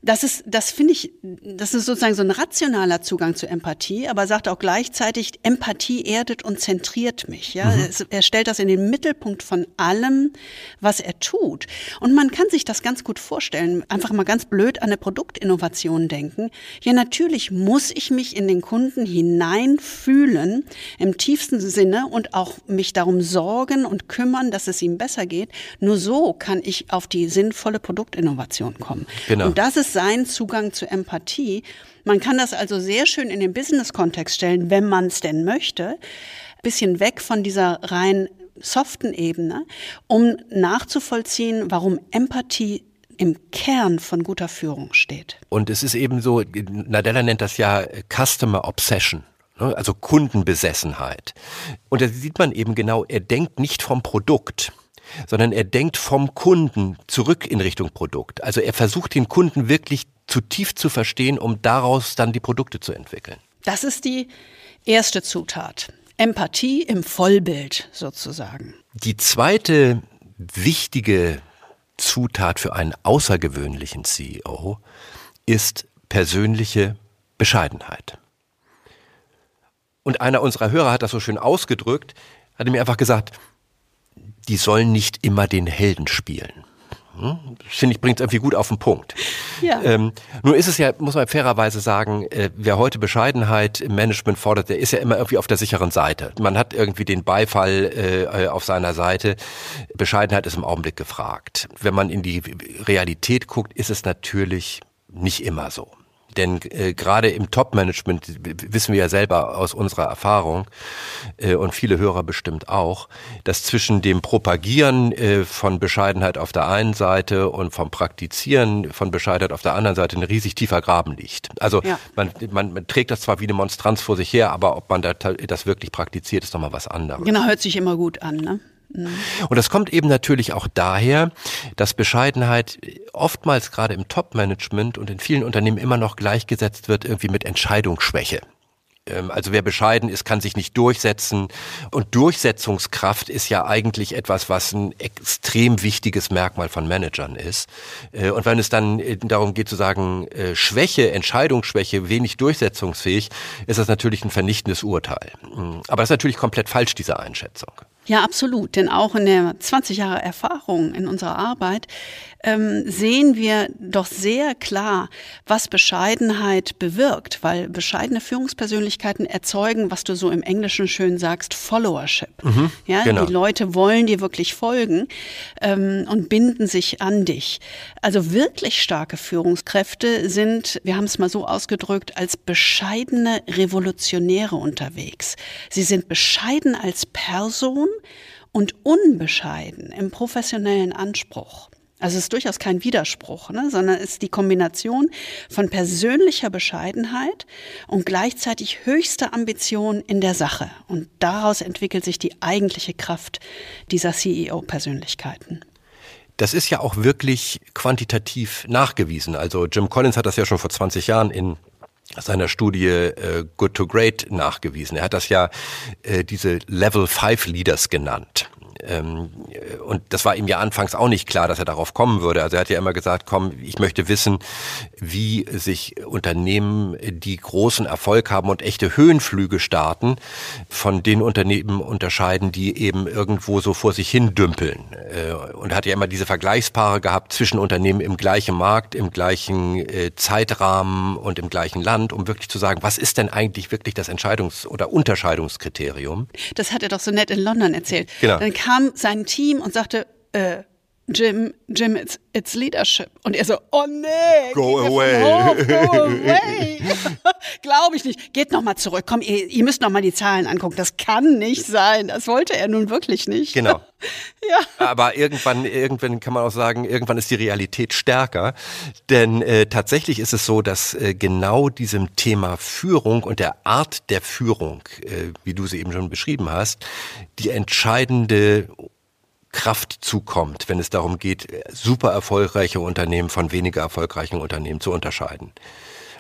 das ist, das finde ich, das ist sozusagen so ein rationaler Zugang zu Empathie, aber sagt auch gleichzeitig, Empathie erdet und zentriert mich. Ja, mhm. er stellt das in den Mittelpunkt von allem, was er tut. Und man kann sich das ganz gut vorstellen. Einfach mal ganz blöd an eine Produktinnovation denken. Ja, natürlich muss ich mich in den Kunden hineinfühlen im tiefsten Sinne und auch mich darum sorgen und kümmern, dass es ihm besser geht. Nur so kann ich auf die sinnvolle Produktinnovation kommen. Genau. Und das ist ist sein Zugang zu Empathie. Man kann das also sehr schön in den Business-Kontext stellen, wenn man es denn möchte. Bisschen weg von dieser rein soften Ebene, um nachzuvollziehen, warum Empathie im Kern von guter Führung steht. Und es ist eben so, Nadella nennt das ja Customer Obsession ne, also Kundenbesessenheit. Und da sieht man eben genau, er denkt nicht vom Produkt, sondern er denkt vom Kunden zurück in Richtung Produkt. Also er versucht den Kunden wirklich zu tief zu verstehen, um daraus dann die Produkte zu entwickeln. Das ist die erste Zutat. Empathie im Vollbild sozusagen. Die zweite wichtige Zutat für einen außergewöhnlichen CEO ist persönliche Bescheidenheit. Und einer unserer Hörer hat das so schön ausgedrückt, hat mir einfach gesagt, die sollen nicht immer den Helden spielen. Hm? Finde ich, bringt es irgendwie gut auf den Punkt. Ja. Ähm, nun ist es ja, muss man fairerweise sagen, äh, wer heute Bescheidenheit im Management fordert, der ist ja immer irgendwie auf der sicheren Seite. Man hat irgendwie den Beifall äh, auf seiner Seite. Bescheidenheit ist im Augenblick gefragt. Wenn man in die Realität guckt, ist es natürlich nicht immer so. Denn äh, gerade im Top-Management wissen wir ja selber aus unserer Erfahrung äh, und viele Hörer bestimmt auch, dass zwischen dem Propagieren äh, von Bescheidenheit auf der einen Seite und vom Praktizieren von Bescheidenheit auf der anderen Seite ein riesig tiefer Graben liegt. Also ja. man, man, man trägt das zwar wie eine Monstranz vor sich her, aber ob man das wirklich praktiziert, ist doch mal was anderes. Genau, hört sich immer gut an. Ne? Und das kommt eben natürlich auch daher, dass Bescheidenheit oftmals gerade im Top-Management und in vielen Unternehmen immer noch gleichgesetzt wird irgendwie mit Entscheidungsschwäche. Ähm, also wer bescheiden ist, kann sich nicht durchsetzen. Und Durchsetzungskraft ist ja eigentlich etwas, was ein extrem wichtiges Merkmal von Managern ist. Äh, und wenn es dann äh, darum geht zu sagen, äh, Schwäche, Entscheidungsschwäche, wenig durchsetzungsfähig, ist das natürlich ein vernichtendes Urteil. Mm, aber das ist natürlich komplett falsch, diese Einschätzung. Ja, absolut. Denn auch in der 20 Jahre Erfahrung in unserer Arbeit ähm, sehen wir doch sehr klar, was Bescheidenheit bewirkt, weil bescheidene Führungspersönlichkeiten erzeugen, was du so im Englischen schön sagst, Followership. Mhm, ja, genau. die Leute wollen dir wirklich folgen ähm, und binden sich an dich. Also wirklich starke Führungskräfte sind, wir haben es mal so ausgedrückt, als bescheidene Revolutionäre unterwegs. Sie sind bescheiden als Person und unbescheiden im professionellen Anspruch. Also es ist durchaus kein Widerspruch, ne? sondern es ist die Kombination von persönlicher Bescheidenheit und gleichzeitig höchster Ambition in der Sache. Und daraus entwickelt sich die eigentliche Kraft dieser CEO-Persönlichkeiten. Das ist ja auch wirklich quantitativ nachgewiesen. Also Jim Collins hat das ja schon vor 20 Jahren in seiner Studie äh, Good to Great nachgewiesen. Er hat das ja äh, diese Level 5 Leaders genannt. Ähm, und das war ihm ja anfangs auch nicht klar, dass er darauf kommen würde. Also er hat ja immer gesagt, komm, ich möchte wissen, wie sich Unternehmen, die großen Erfolg haben und echte Höhenflüge starten, von den Unternehmen unterscheiden, die eben irgendwo so vor sich hin dümpeln. Äh, und hat ja immer diese Vergleichspaare gehabt zwischen Unternehmen im gleichen Markt, im gleichen äh, Zeitrahmen und im gleichen Land, um wirklich zu sagen, was ist denn eigentlich wirklich das Entscheidungs- oder Unterscheidungskriterium? Das hat er doch so nett in London erzählt. Genau. Dann kam sein Team und sagte, äh, Jim, Jim, it's, it's leadership. Und er so, oh nee, Go away. Hof, go away. Glaube ich nicht. Geht noch mal zurück. Komm, ihr, ihr müsst noch mal die Zahlen angucken. Das kann nicht sein. Das wollte er nun wirklich nicht. Genau. Ja. Aber irgendwann, irgendwann kann man auch sagen, irgendwann ist die Realität stärker. Denn äh, tatsächlich ist es so, dass äh, genau diesem Thema Führung und der Art der Führung, äh, wie du sie eben schon beschrieben hast, die entscheidende Kraft zukommt, wenn es darum geht, super erfolgreiche Unternehmen von weniger erfolgreichen Unternehmen zu unterscheiden.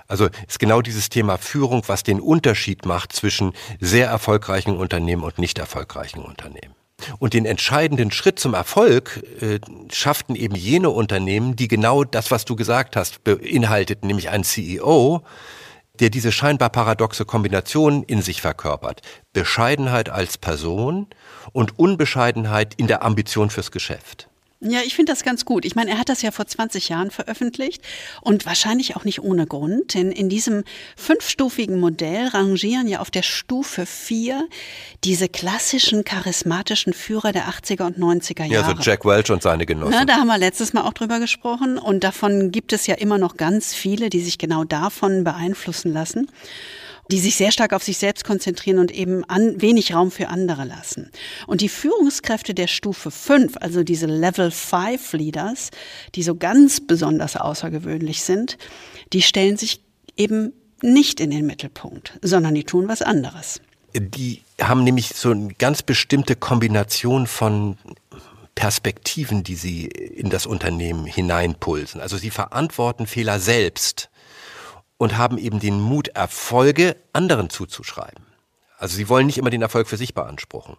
Also ist genau dieses Thema Führung, was den Unterschied macht zwischen sehr erfolgreichen Unternehmen und nicht erfolgreichen Unternehmen. Und den entscheidenden Schritt zum Erfolg äh, schafften eben jene Unternehmen, die genau das, was du gesagt hast, beinhalteten, nämlich ein CEO, der diese scheinbar paradoxe Kombination in sich verkörpert. Bescheidenheit als Person und Unbescheidenheit in der Ambition fürs Geschäft. Ja, ich finde das ganz gut. Ich meine, er hat das ja vor 20 Jahren veröffentlicht und wahrscheinlich auch nicht ohne Grund, denn in diesem fünfstufigen Modell rangieren ja auf der Stufe 4 diese klassischen charismatischen Führer der 80er und 90er Jahre. Ja, so Jack Welch und seine Genossen. Na, da haben wir letztes Mal auch drüber gesprochen und davon gibt es ja immer noch ganz viele, die sich genau davon beeinflussen lassen die sich sehr stark auf sich selbst konzentrieren und eben an, wenig Raum für andere lassen. Und die Führungskräfte der Stufe 5, also diese Level 5 Leaders, die so ganz besonders außergewöhnlich sind, die stellen sich eben nicht in den Mittelpunkt, sondern die tun was anderes. Die haben nämlich so eine ganz bestimmte Kombination von Perspektiven, die sie in das Unternehmen hineinpulsen. Also sie verantworten Fehler selbst und haben eben den Mut, Erfolge anderen zuzuschreiben. Also sie wollen nicht immer den Erfolg für sich beanspruchen.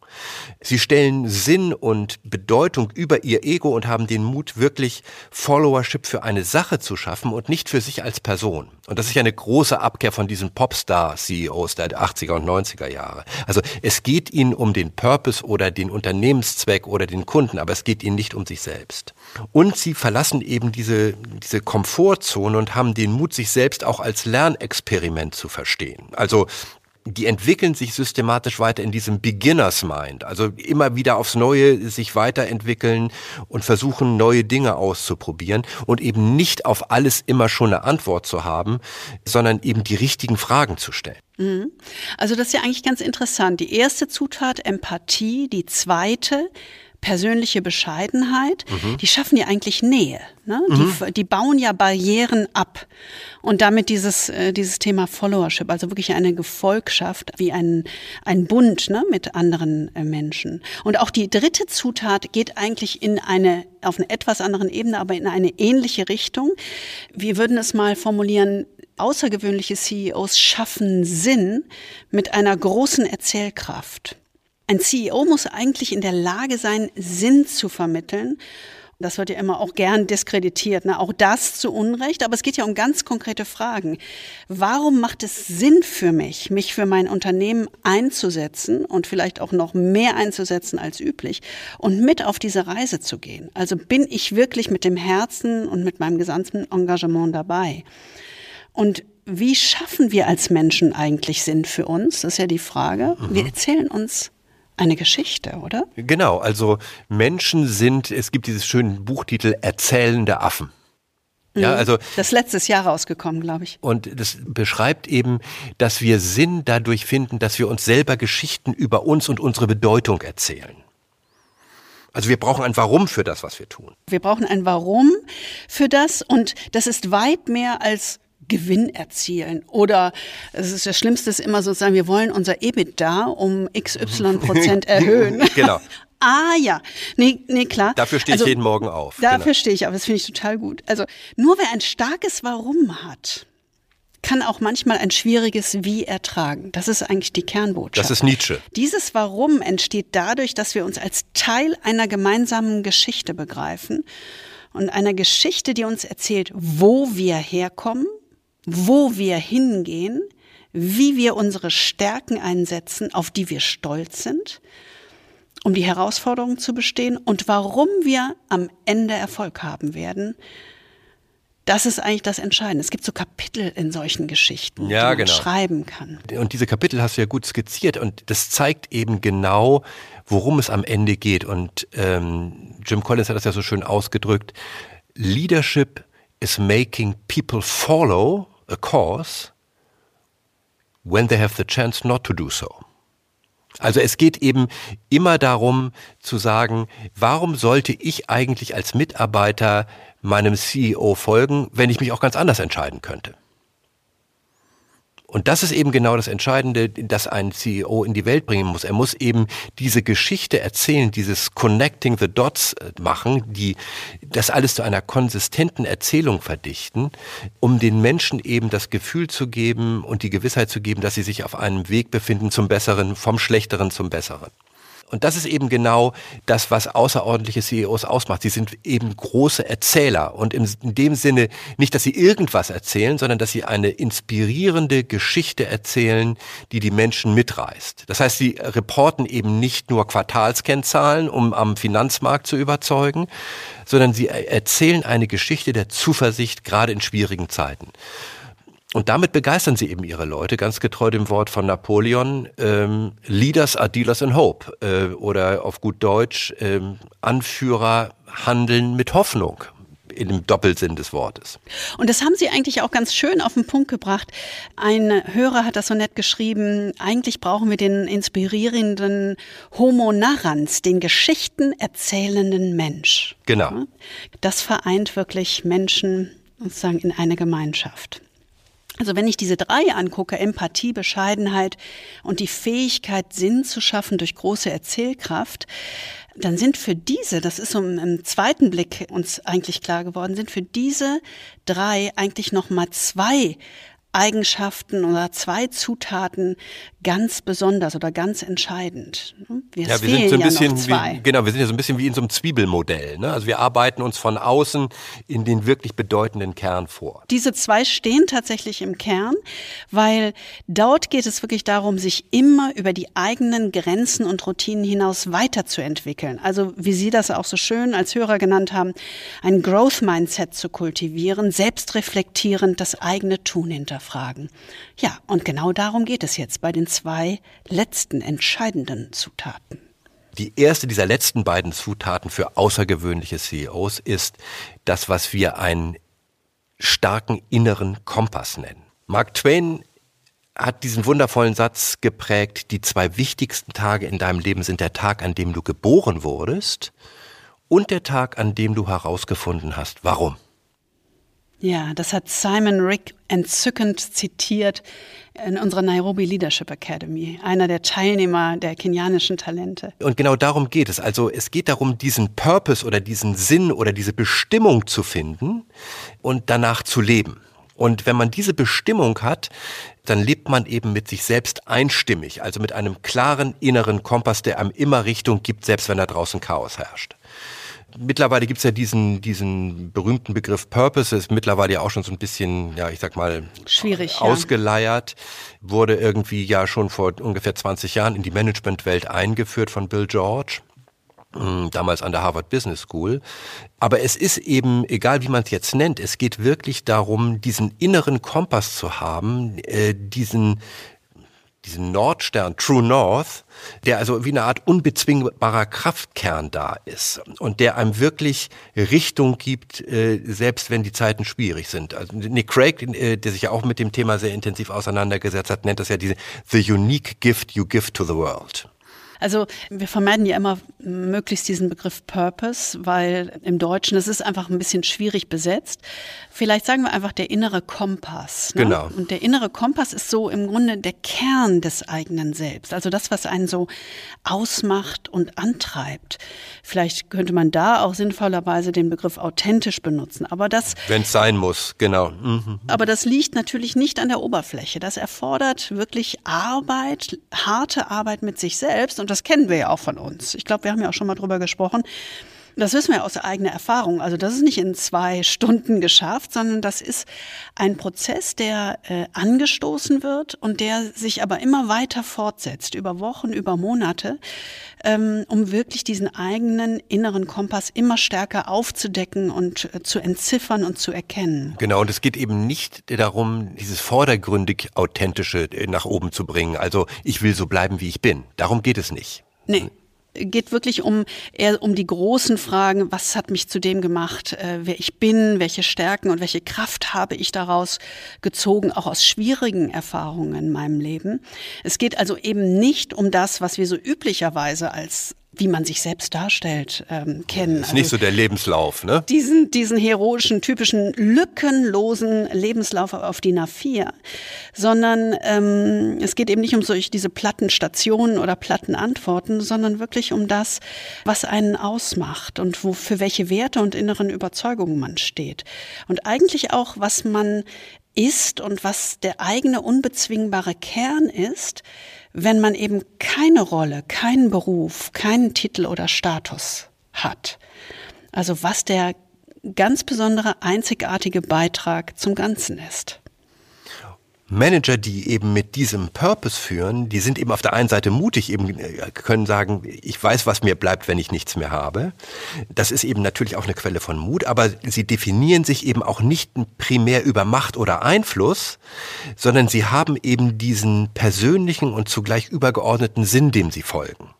Sie stellen Sinn und Bedeutung über ihr Ego und haben den Mut, wirklich Followership für eine Sache zu schaffen und nicht für sich als Person. Und das ist ja eine große Abkehr von diesen Popstar-CEOs der 80er und 90er Jahre. Also es geht ihnen um den Purpose oder den Unternehmenszweck oder den Kunden, aber es geht ihnen nicht um sich selbst. Und sie verlassen eben diese, diese Komfortzone und haben den Mut, sich selbst auch als Lernexperiment zu verstehen. Also die entwickeln sich systematisch weiter in diesem Beginners Mind, also immer wieder aufs Neue sich weiterentwickeln und versuchen neue Dinge auszuprobieren und eben nicht auf alles immer schon eine Antwort zu haben, sondern eben die richtigen Fragen zu stellen. Mhm. Also das ist ja eigentlich ganz interessant. Die erste Zutat Empathie, die zweite persönliche Bescheidenheit, mhm. die schaffen ja eigentlich Nähe. Ne? Mhm. Die, die, bauen ja Barrieren ab. Und damit dieses, äh, dieses Thema Followership, also wirklich eine Gefolgschaft, wie ein, ein Bund ne, mit anderen äh, Menschen. Und auch die dritte Zutat geht eigentlich in eine, auf einer etwas anderen Ebene, aber in eine ähnliche Richtung. Wir würden es mal formulieren, außergewöhnliche CEOs schaffen Sinn mit einer großen Erzählkraft. Ein CEO muss eigentlich in der Lage sein, Sinn zu vermitteln. Das wird ja immer auch gern diskreditiert, ne? auch das zu Unrecht. Aber es geht ja um ganz konkrete Fragen. Warum macht es Sinn für mich, mich für mein Unternehmen einzusetzen und vielleicht auch noch mehr einzusetzen als üblich und mit auf diese Reise zu gehen? Also bin ich wirklich mit dem Herzen und mit meinem gesamten Engagement dabei? Und wie schaffen wir als Menschen eigentlich Sinn für uns? Das ist ja die Frage. Wir erzählen uns eine Geschichte, oder? Genau, also Menschen sind, es gibt dieses schönen Buchtitel Erzählende Affen. Ja, Mhm. also Das ist letztes Jahr rausgekommen, glaube ich. und das beschreibt eben, dass wir Sinn dadurch finden, dass wir uns selber Geschichten über uns und unsere Bedeutung erzählen. Also wir brauchen ein Warum für das, was wir tun. Wir brauchen ein Warum für das und das ist weit mehr als Gewinn erzielen. Oder es ist das Schlimmste ist immer sozusagen, wir wollen unser EBITDA um XY Prozent erhöhen. genau. Ah ja, nee, nee klar. Dafür stehe ich jeden Morgen auf. Dafür genau. stehe ich auf, das finde ich total gut. Also nur wer ein starkes Warum hat, kann auch manchmal ein schwieriges Wie ertragen. Das ist eigentlich die Kernbotschaft. Das ist Nietzsche. Dieses Warum entsteht dadurch, dass wir uns als Teil einer gemeinsamen Geschichte begreifen und einer Geschichte, die uns erzählt, wo wir herkommen, wo wir hingehen, wie wir unsere Stärken einsetzen, auf die wir stolz sind, um die Herausforderungen zu bestehen und warum wir am Ende Erfolg haben werden. Das ist eigentlich das Entscheidende. Es gibt so Kapitel in solchen Geschichten, ja, die man genau. schreiben kann. Und diese Kapitel hast du ja gut skizziert und das zeigt eben genau, worum es am Ende geht. Und ähm, Jim Collins hat das ja so schön ausgedrückt. Leadership is making people follow a cause when they have the chance not to do so. Also es geht eben immer darum zu sagen, warum sollte ich eigentlich als Mitarbeiter meinem CEO folgen, wenn ich mich auch ganz anders entscheiden könnte? Und das ist eben genau das Entscheidende, das ein CEO in die Welt bringen muss. Er muss eben diese Geschichte erzählen, dieses Connecting the Dots äh, machen, die das alles zu einer konsistenten Erzählung verdichten, um den Menschen eben das Gefühl zu geben und die Gewissheit zu geben, dass sie sich auf einem Weg befinden zum Besseren, vom Schlechteren zum Besseren. Und das ist eben genau das, was außerordentliche CEOs ausmacht. Sie sind eben große Erzähler und in dem Sinne nicht, dass sie irgendwas erzählen, sondern dass sie eine inspirierende Geschichte erzählen, die die Menschen mitreißt. Das heißt, sie reporten eben nicht nur Quartalskennzahlen, um am Finanzmarkt zu überzeugen, sondern sie erzählen eine Geschichte der Zuversicht, gerade in schwierigen Zeiten. Und damit begeistern sie eben ihre Leute, ganz getreu dem Wort von Napoleon, ähm, Leaders are dealers in hope äh, oder auf gut Deutsch, ähm, Anführer handeln mit Hoffnung in dem Doppelsinn des Wortes. Und das haben Sie eigentlich auch ganz schön auf den Punkt gebracht. Ein Hörer hat das so nett geschrieben, eigentlich brauchen wir den inspirierenden Homo narrans, den Geschichten erzählenden Mensch. Genau. Das vereint wirklich Menschen sozusagen in eine Gemeinschaft. Also wenn ich diese drei angucke, Empathie, Bescheidenheit und die Fähigkeit, Sinn zu schaffen durch große Erzählkraft, dann sind für diese, das ist so im zweiten Blick uns eigentlich klar geworden, sind für diese drei eigentlich noch mal zwei Eigenschaften oder zwei Zutaten ganz besonders oder ganz entscheidend. Wir, ja, wir sind so ein ja bisschen wie, genau, wir sind ja so ein bisschen wie in so einem Zwiebelmodell. Ne? Also wir arbeiten uns von außen in den wirklich bedeutenden Kern vor. Diese zwei stehen tatsächlich im Kern, weil dort geht es wirklich darum, sich immer über die eigenen Grenzen und Routinen hinaus weiterzuentwickeln. Also wie Sie das auch so schön als Hörer genannt haben, ein Growth Mindset zu kultivieren, selbstreflektierend das eigene Tun hinterfragen. Ja, und genau darum geht es jetzt bei den zwei letzten entscheidenden Zutaten. Die erste dieser letzten beiden Zutaten für außergewöhnliche CEOs ist das, was wir einen starken inneren Kompass nennen. Mark Twain hat diesen wundervollen Satz geprägt, die zwei wichtigsten Tage in deinem Leben sind der Tag, an dem du geboren wurdest und der Tag, an dem du herausgefunden hast, warum. Ja, das hat Simon Rick entzückend zitiert in unserer Nairobi Leadership Academy, einer der Teilnehmer der kenianischen Talente. Und genau darum geht es. Also es geht darum, diesen Purpose oder diesen Sinn oder diese Bestimmung zu finden und danach zu leben. Und wenn man diese Bestimmung hat, dann lebt man eben mit sich selbst einstimmig, also mit einem klaren inneren Kompass, der einem immer Richtung gibt, selbst wenn da draußen Chaos herrscht. Mittlerweile gibt's ja diesen, diesen berühmten Begriff Purpose, ist mittlerweile ja auch schon so ein bisschen, ja, ich sag mal, schwierig ausgeleiert, ja. wurde irgendwie ja schon vor ungefähr 20 Jahren in die Managementwelt eingeführt von Bill George hm, damals an der Harvard Business School. Aber es ist eben, egal wie man es jetzt nennt, es geht wirklich darum, diesen inneren Kompass zu haben, äh, diesen diesen Nordstern, True North, der also wie eine Art unbezwingbarer Kraftkern da ist und der einem wirklich Richtung gibt, äh, selbst wenn die Zeiten schwierig sind. Also Nick Craig, äh, der sich ja auch mit dem Thema sehr intensiv auseinandergesetzt hat, nennt das ja diese The Unique Gift You Give to the World. Also wir vermeiden ja immer möglichst diesen Begriff Purpose, weil im Deutschen es ist einfach ein bisschen schwierig besetzt. Vielleicht sagen wir einfach der innere Kompass. Ne? Genau. Und der innere Kompass ist so im Grunde der Kern des eigenen Selbst. Also das, was einen so ausmacht und antreibt. Vielleicht könnte man da auch sinnvollerweise den Begriff authentisch benutzen. Aber das. Wenn es sein muss, genau. Mhm. Aber das liegt natürlich nicht an der Oberfläche. Das erfordert wirklich Arbeit, harte Arbeit mit sich selbst. Und das kennen wir ja auch von uns. Ich glaube, wir haben ja auch schon mal drüber gesprochen. Das wissen wir aus eigener Erfahrung. Also das ist nicht in zwei Stunden geschafft, sondern das ist ein Prozess, der äh, angestoßen wird und der sich aber immer weiter fortsetzt, über Wochen, über Monate, ähm, um wirklich diesen eigenen inneren Kompass immer stärker aufzudecken und äh, zu entziffern und zu erkennen. Genau, und es geht eben nicht darum, dieses vordergründig authentische äh, nach oben zu bringen. Also ich will so bleiben, wie ich bin. Darum geht es nicht. Nee geht wirklich um eher um die großen Fragen, was hat mich zu dem gemacht, äh, wer ich bin, welche Stärken und welche Kraft habe ich daraus gezogen, auch aus schwierigen Erfahrungen in meinem Leben. Es geht also eben nicht um das, was wir so üblicherweise als wie man sich selbst darstellt, ähm, kennen. Ist nicht also so der Lebenslauf, ne? Diesen, diesen heroischen, typischen, lückenlosen Lebenslauf auf DIN A4, sondern ähm, es geht eben nicht um solch diese platten Stationen oder platten Antworten, sondern wirklich um das, was einen ausmacht und wo, für welche Werte und inneren Überzeugungen man steht. Und eigentlich auch, was man ist und was der eigene unbezwingbare Kern ist, wenn man eben keine Rolle, keinen Beruf, keinen Titel oder Status hat. Also was der ganz besondere, einzigartige Beitrag zum Ganzen ist. Manager, die eben mit diesem Purpose führen, die sind eben auf der einen Seite mutig, eben äh, können sagen, ich weiß, was mir bleibt, wenn ich nichts mehr habe. Das ist eben natürlich auch eine Quelle von Mut, aber sie definieren sich eben auch nicht primär über Macht oder Einfluss, sondern sie haben eben diesen persönlichen und zugleich übergeordneten Sinn, dem sie folgen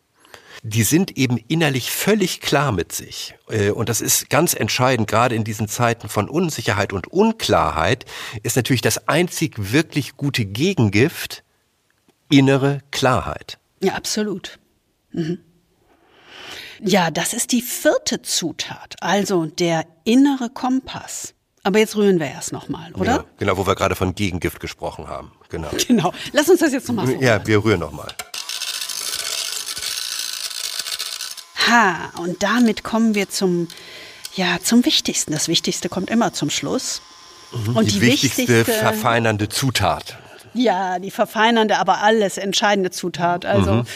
die sind eben innerlich völlig klar mit sich. Äh, und das ist ganz entscheidend, gerade in diesen Zeiten von Unsicherheit und Unklarheit, ist natürlich das einzig wirklich gute Gegengift innere Klarheit. Ja, absolut. Mhm. Ja, das ist die vierte Zutat, also der innere Kompass. Aber jetzt rühren wir erst nochmal, oder? Ja, genau, wo wir gerade von Gegengift gesprochen haben. Genau. Genau. Lass uns das jetzt nochmal so. Ja, wir rühren nochmal. Aha, und damit kommen wir zum, ja, zum Wichtigsten. Das Wichtigste kommt immer zum Schluss. Mhm, und die, die wichtigste, wichtigste verfeinernde Zutat. Ja, die verfeinernde, aber alles entscheidende Zutat. Also mhm.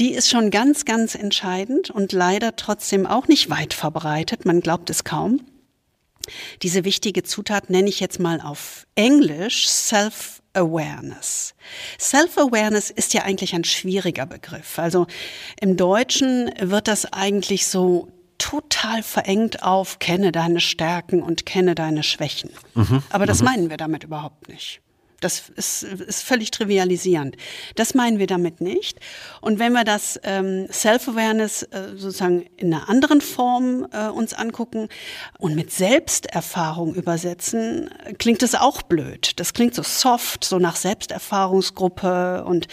die ist schon ganz, ganz entscheidend und leider trotzdem auch nicht weit verbreitet. Man glaubt es kaum. Diese wichtige Zutat nenne ich jetzt mal auf Englisch Self Awareness. Self-Awareness ist ja eigentlich ein schwieriger Begriff. Also im Deutschen wird das eigentlich so total verengt auf kenne deine Stärken und kenne deine Schwächen. Mhm. Aber das mhm. meinen wir damit überhaupt nicht. Das ist, ist völlig trivialisierend. Das meinen wir damit nicht. Und wenn wir das ähm, Self-Awareness äh, sozusagen in einer anderen Form äh, uns angucken und mit Selbsterfahrung übersetzen, klingt das auch blöd. Das klingt so soft, so nach Selbsterfahrungsgruppe und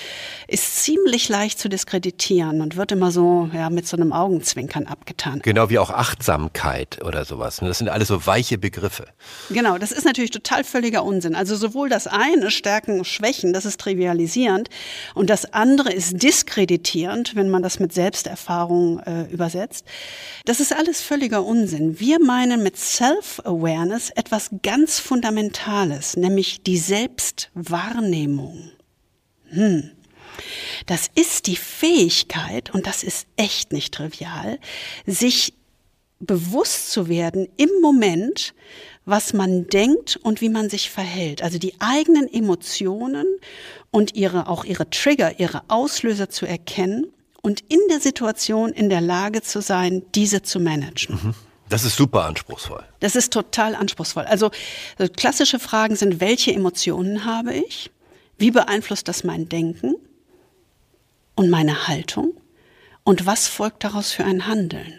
ist ziemlich leicht zu diskreditieren und wird immer so ja, mit so einem Augenzwinkern abgetan. Genau wie auch Achtsamkeit oder sowas. Ne? Das sind alles so weiche Begriffe. Genau, das ist natürlich total völliger Unsinn. Also sowohl das eine eine Stärken, Schwächen, das ist trivialisierend. Und das andere ist diskreditierend, wenn man das mit Selbsterfahrung äh, übersetzt. Das ist alles völliger Unsinn. Wir meinen mit Self-Awareness etwas ganz Fundamentales, nämlich die Selbstwahrnehmung. Hm. Das ist die Fähigkeit, und das ist echt nicht trivial, sich bewusst zu werden im Moment, was man denkt und wie man sich verhält. Also die eigenen Emotionen und ihre, auch ihre Trigger, ihre Auslöser zu erkennen und in der Situation in der Lage zu sein, diese zu managen. Mhm. Das ist super anspruchsvoll. Das ist total anspruchsvoll. Also klassische Fragen sind, welche Emotionen habe ich? Wie beeinflusst das mein Denken und meine Haltung? Und was folgt daraus für ein Handeln?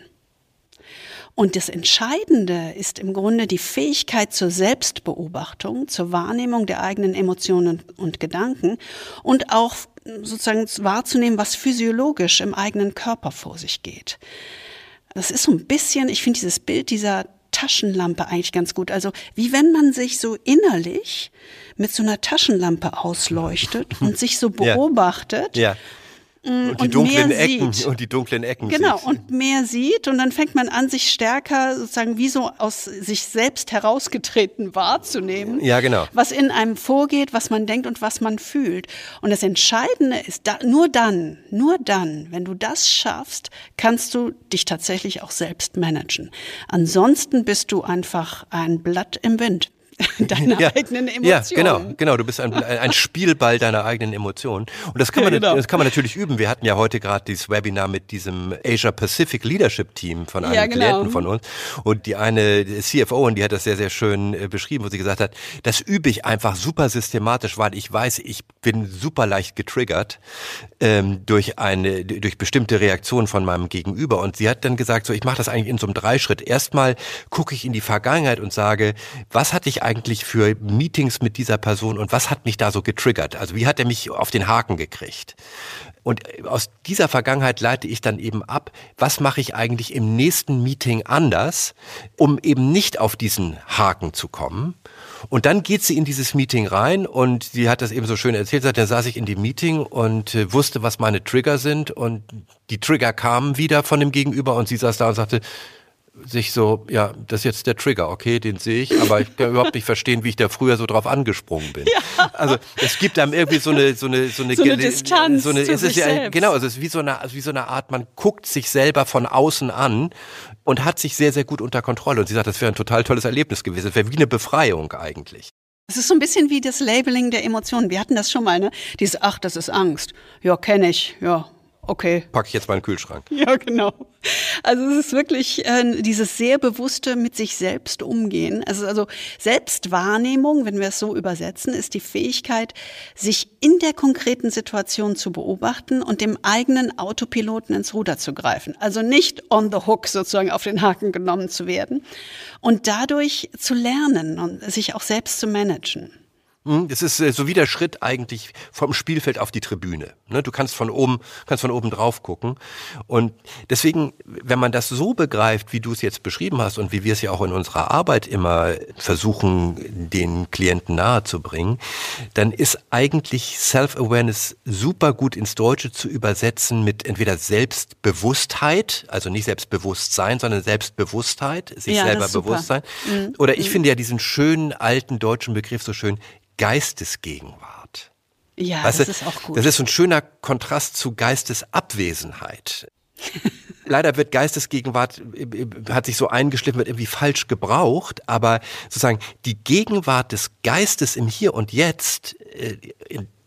Und das Entscheidende ist im Grunde die Fähigkeit zur Selbstbeobachtung, zur Wahrnehmung der eigenen Emotionen und Gedanken und auch sozusagen wahrzunehmen, was physiologisch im eigenen Körper vor sich geht. Das ist so ein bisschen, ich finde dieses Bild dieser Taschenlampe eigentlich ganz gut. Also wie wenn man sich so innerlich mit so einer Taschenlampe ausleuchtet und sich so beobachtet. Ja. ja. Mm, und die und dunklen Ecken sieht. und die dunklen Ecken genau sieht. und mehr sieht. Und dann fängt man an sich stärker sozusagen wie so aus sich selbst herausgetreten wahrzunehmen ja genau. was in einem vorgeht was man denkt und was man fühlt. Und das Entscheidende ist da, nur dann nur dann wenn du das schaffst kannst du dich tatsächlich auch selbst managen. Ansonsten bist du einfach ein Blatt im Wind deiner ja, eigenen Emotionen. Ja, genau, genau. Du bist ein, ein Spielball deiner eigenen Emotionen. Und das kann man, ja, genau. das kann man natürlich üben. Wir hatten ja heute gerade dieses Webinar mit diesem Asia Pacific Leadership Team von einem ja, genau. Klienten von uns. Und die eine CFO, und die hat das sehr, sehr schön äh, beschrieben, wo sie gesagt hat, das übe ich einfach super systematisch, weil ich weiß, ich bin super leicht getriggert ähm, durch eine, durch bestimmte Reaktionen von meinem Gegenüber. Und sie hat dann gesagt, so, ich mache das eigentlich in so einem Dreischritt. Erstmal gucke ich in die Vergangenheit und sage, was hatte ich eigentlich eigentlich für Meetings mit dieser Person und was hat mich da so getriggert? Also wie hat er mich auf den Haken gekriegt? Und aus dieser Vergangenheit leite ich dann eben ab, was mache ich eigentlich im nächsten Meeting anders, um eben nicht auf diesen Haken zu kommen. Und dann geht sie in dieses Meeting rein und sie hat das eben so schön erzählt, sagt, dann saß ich in dem Meeting und äh, wusste, was meine Trigger sind und die Trigger kamen wieder von dem Gegenüber und sie saß da und sagte, sich so, ja, das ist jetzt der Trigger, okay, den sehe ich, aber ich kann überhaupt nicht verstehen, wie ich da früher so drauf angesprungen bin. Ja. Also es gibt einem irgendwie so eine so eine so eine, so eine Distanz so eine, zu ist sich ja, selbst. genau, es ist wie so eine wie so eine Art, man guckt sich selber von außen an und hat sich sehr sehr gut unter Kontrolle und sie sagt, das wäre ein total tolles Erlebnis gewesen, das wäre wie eine Befreiung eigentlich. Es ist so ein bisschen wie das Labeling der Emotionen. Wir hatten das schon mal, ne? Dieses, ach, das ist Angst. Ja, kenne ich. Ja, okay. Packe ich jetzt mal in den Kühlschrank. Ja, genau. Also es ist wirklich äh, dieses sehr bewusste mit sich selbst umgehen. Also, also Selbstwahrnehmung, wenn wir es so übersetzen, ist die Fähigkeit, sich in der konkreten Situation zu beobachten und dem eigenen Autopiloten ins Ruder zu greifen. Also nicht on the hook sozusagen auf den Haken genommen zu werden und dadurch zu lernen und sich auch selbst zu managen. Hm, das ist äh, so wie der Schritt eigentlich vom Spielfeld auf die Tribüne. Ne, du kannst von oben, kannst von oben drauf gucken. Und deswegen, wenn man das so begreift, wie du es jetzt beschrieben hast und wie wir es ja auch in unserer Arbeit immer versuchen, den Klienten nahezubringen, dann ist eigentlich Self-Awareness super gut ins Deutsche zu übersetzen mit entweder Selbstbewusstheit, also nicht Selbstbewusstsein, sondern Selbstbewusstheit, sich ja, selber bewusst sein. Mhm. Oder ich mhm. finde ja diesen schönen alten deutschen Begriff so schön, Geistesgegenwart. Ja, weißt das du, ist auch gut. Das ist ein schöner Kontrast zu Geistesabwesenheit. Leider wird Geistesgegenwart, äh, hat sich so eingeschliffen, wird irgendwie falsch gebraucht, aber sozusagen die Gegenwart des Geistes im Hier und Jetzt, äh,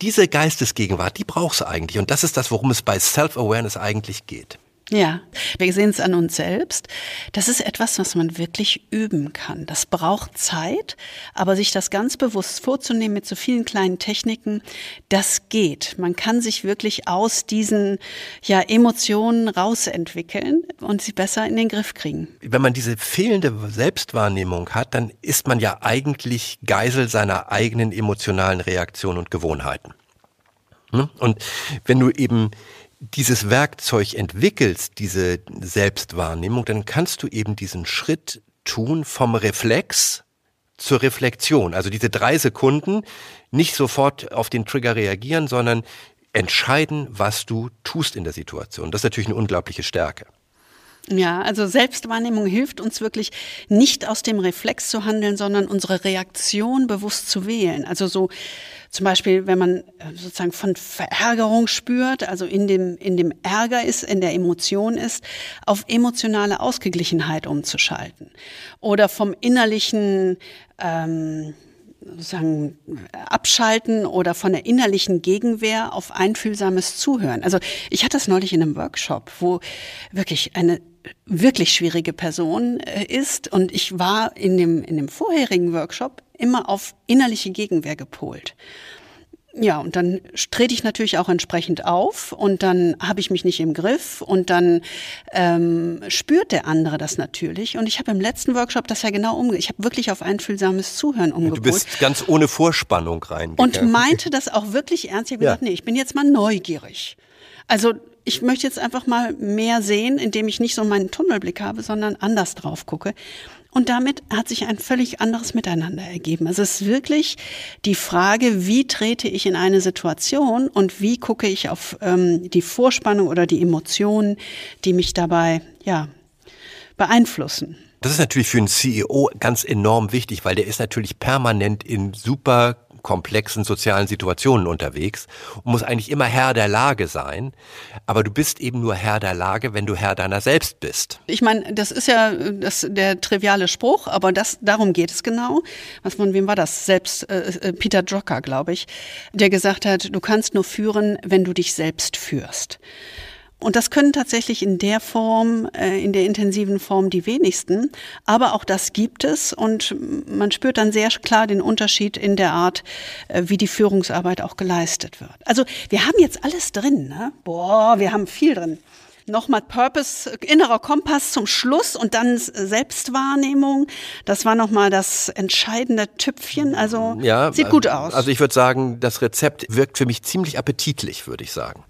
diese Geistesgegenwart, die brauchst du eigentlich. Und das ist das, worum es bei Self-Awareness eigentlich geht. Ja, wir sehen es an uns selbst. Das ist etwas, was man wirklich üben kann. Das braucht Zeit, aber sich das ganz bewusst vorzunehmen mit so vielen kleinen Techniken, das geht. Man kann sich wirklich aus diesen ja, Emotionen rausentwickeln und sie besser in den Griff kriegen. Wenn man diese fehlende Selbstwahrnehmung hat, dann ist man ja eigentlich Geisel seiner eigenen emotionalen Reaktionen und Gewohnheiten. Hm? Und wenn du eben dieses Werkzeug entwickelst, diese Selbstwahrnehmung, dann kannst du eben diesen Schritt tun vom Reflex zur Reflexion. Also diese drei Sekunden nicht sofort auf den Trigger reagieren, sondern entscheiden, was du tust in der Situation. Das ist natürlich eine unglaubliche Stärke. Ja, also Selbstwahrnehmung hilft uns wirklich nicht aus dem Reflex zu handeln, sondern unsere Reaktion bewusst zu wählen. Also so zum Beispiel, wenn man äh, sozusagen von Verärgerung spürt, also in dem, in dem Ärger ist, in der Emotion ist, auf emotionale Ausgeglichenheit umzuschalten. Oder vom innerlichen, ähm, sozusagen abschalten oder von der innerlichen Gegenwehr auf einfühlsames Zuhören. Also ich hatte das neulich in einem Workshop, wo wirklich eine wirklich schwierige Person äh, ist und ich war in dem in dem vorherigen Workshop immer auf innerliche Gegenwehr gepolt. Ja, und dann trete ich natürlich auch entsprechend auf und dann habe ich mich nicht im Griff und dann ähm, spürt der andere das natürlich. Und ich habe im letzten Workshop das ja genau umge... Ich habe wirklich auf einfühlsames Zuhören umgepolt. Du bist ganz ohne Vorspannung rein. Und meinte das auch wirklich ernst. Ich habe Ja. gesagt, nee, ich bin jetzt mal neugierig. Also ich möchte jetzt einfach mal mehr sehen, indem ich nicht so meinen Tunnelblick habe, sondern anders drauf gucke. Und damit hat sich ein völlig anderes Miteinander ergeben. Also es ist wirklich die Frage, wie trete ich in eine Situation und wie gucke ich auf ähm, die Vorspannung oder die Emotionen, die mich dabei ja beeinflussen. Das ist natürlich für einen CEO ganz enorm wichtig, weil der ist natürlich permanent in super komplexen sozialen Situationen unterwegs und muss eigentlich immer Herr der Lage sein. Aber du bist eben nur Herr der Lage, wenn du Herr deiner selbst bist. Ich meine, das ist ja das, der triviale Spruch, aber das, darum geht es genau. Was von wem war das? Selbst äh, äh, Peter Drucker, glaube ich, der gesagt hat, du kannst nur führen, wenn du dich selbst führst. Und das können tatsächlich in der Form, äh, in der intensiven Form die wenigsten. Aber auch das gibt es und man spürt dann sehr klar den Unterschied in der Art, äh, wie die Führungsarbeit auch geleistet wird. Also wir haben jetzt alles drin. Ne? Boah, wir haben viel drin. Nochmal Purpose, innerer Kompass zum Schluss und dann Selbstwahrnehmung. Das war nochmal das entscheidende Tüpfchen. Also Ja, sieht gut aus. Also ich würde sagen, das Rezept wirkt für mich ziemlich appetitlich, würde ich sagen.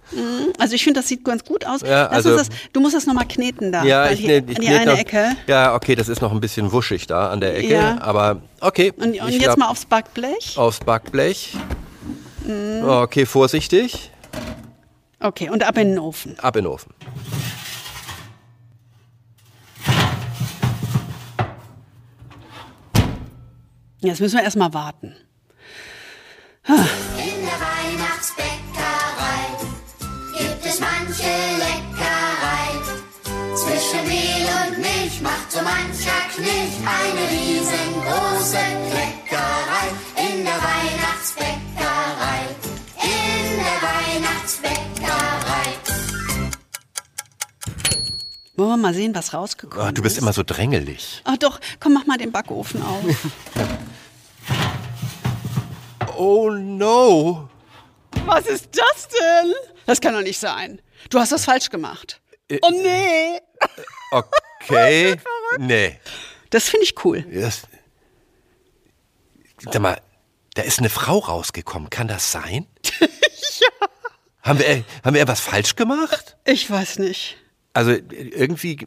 Also ich finde, das sieht ganz gut aus. Ja, also- das, du musst das nochmal kneten da. Ja, ich, hier, an ich die eine noch, Ecke. Ja, okay, das ist noch ein bisschen wuschig da an der Ecke, Ja. aber okay. Und, und jetzt glaub, mal aufs Backblech. aufs Backblech. Mhm. Okay, vorsichtig. Okay, und ab in den Ofen. Ab in den Ofen. Jetzt müssen wir erstmal warten. In der Weihnachtsbäckerei gibt es manche Leckerei. Zwischen Mehl und Milch macht so mancher Knilch eine riesengroße Kleckerei. In der Weihnachtsbäckerei, Wollen wir mal sehen, was rausgekommen Oh, du bist ist? immer so drängelig. Ach doch, komm, mach mal den Backofen auf. Oh no. was ist das denn? Das kann doch nicht sein. Du hast was falsch gemacht. Äh, Oh nee. Okay. nee. Das finde ich cool. Das, sag mal, da ist eine Frau rausgekommen. Kann das sein? ja. Haben wir, äh, haben wir etwas falsch gemacht? Ich weiß nicht. Also äh, irgendwie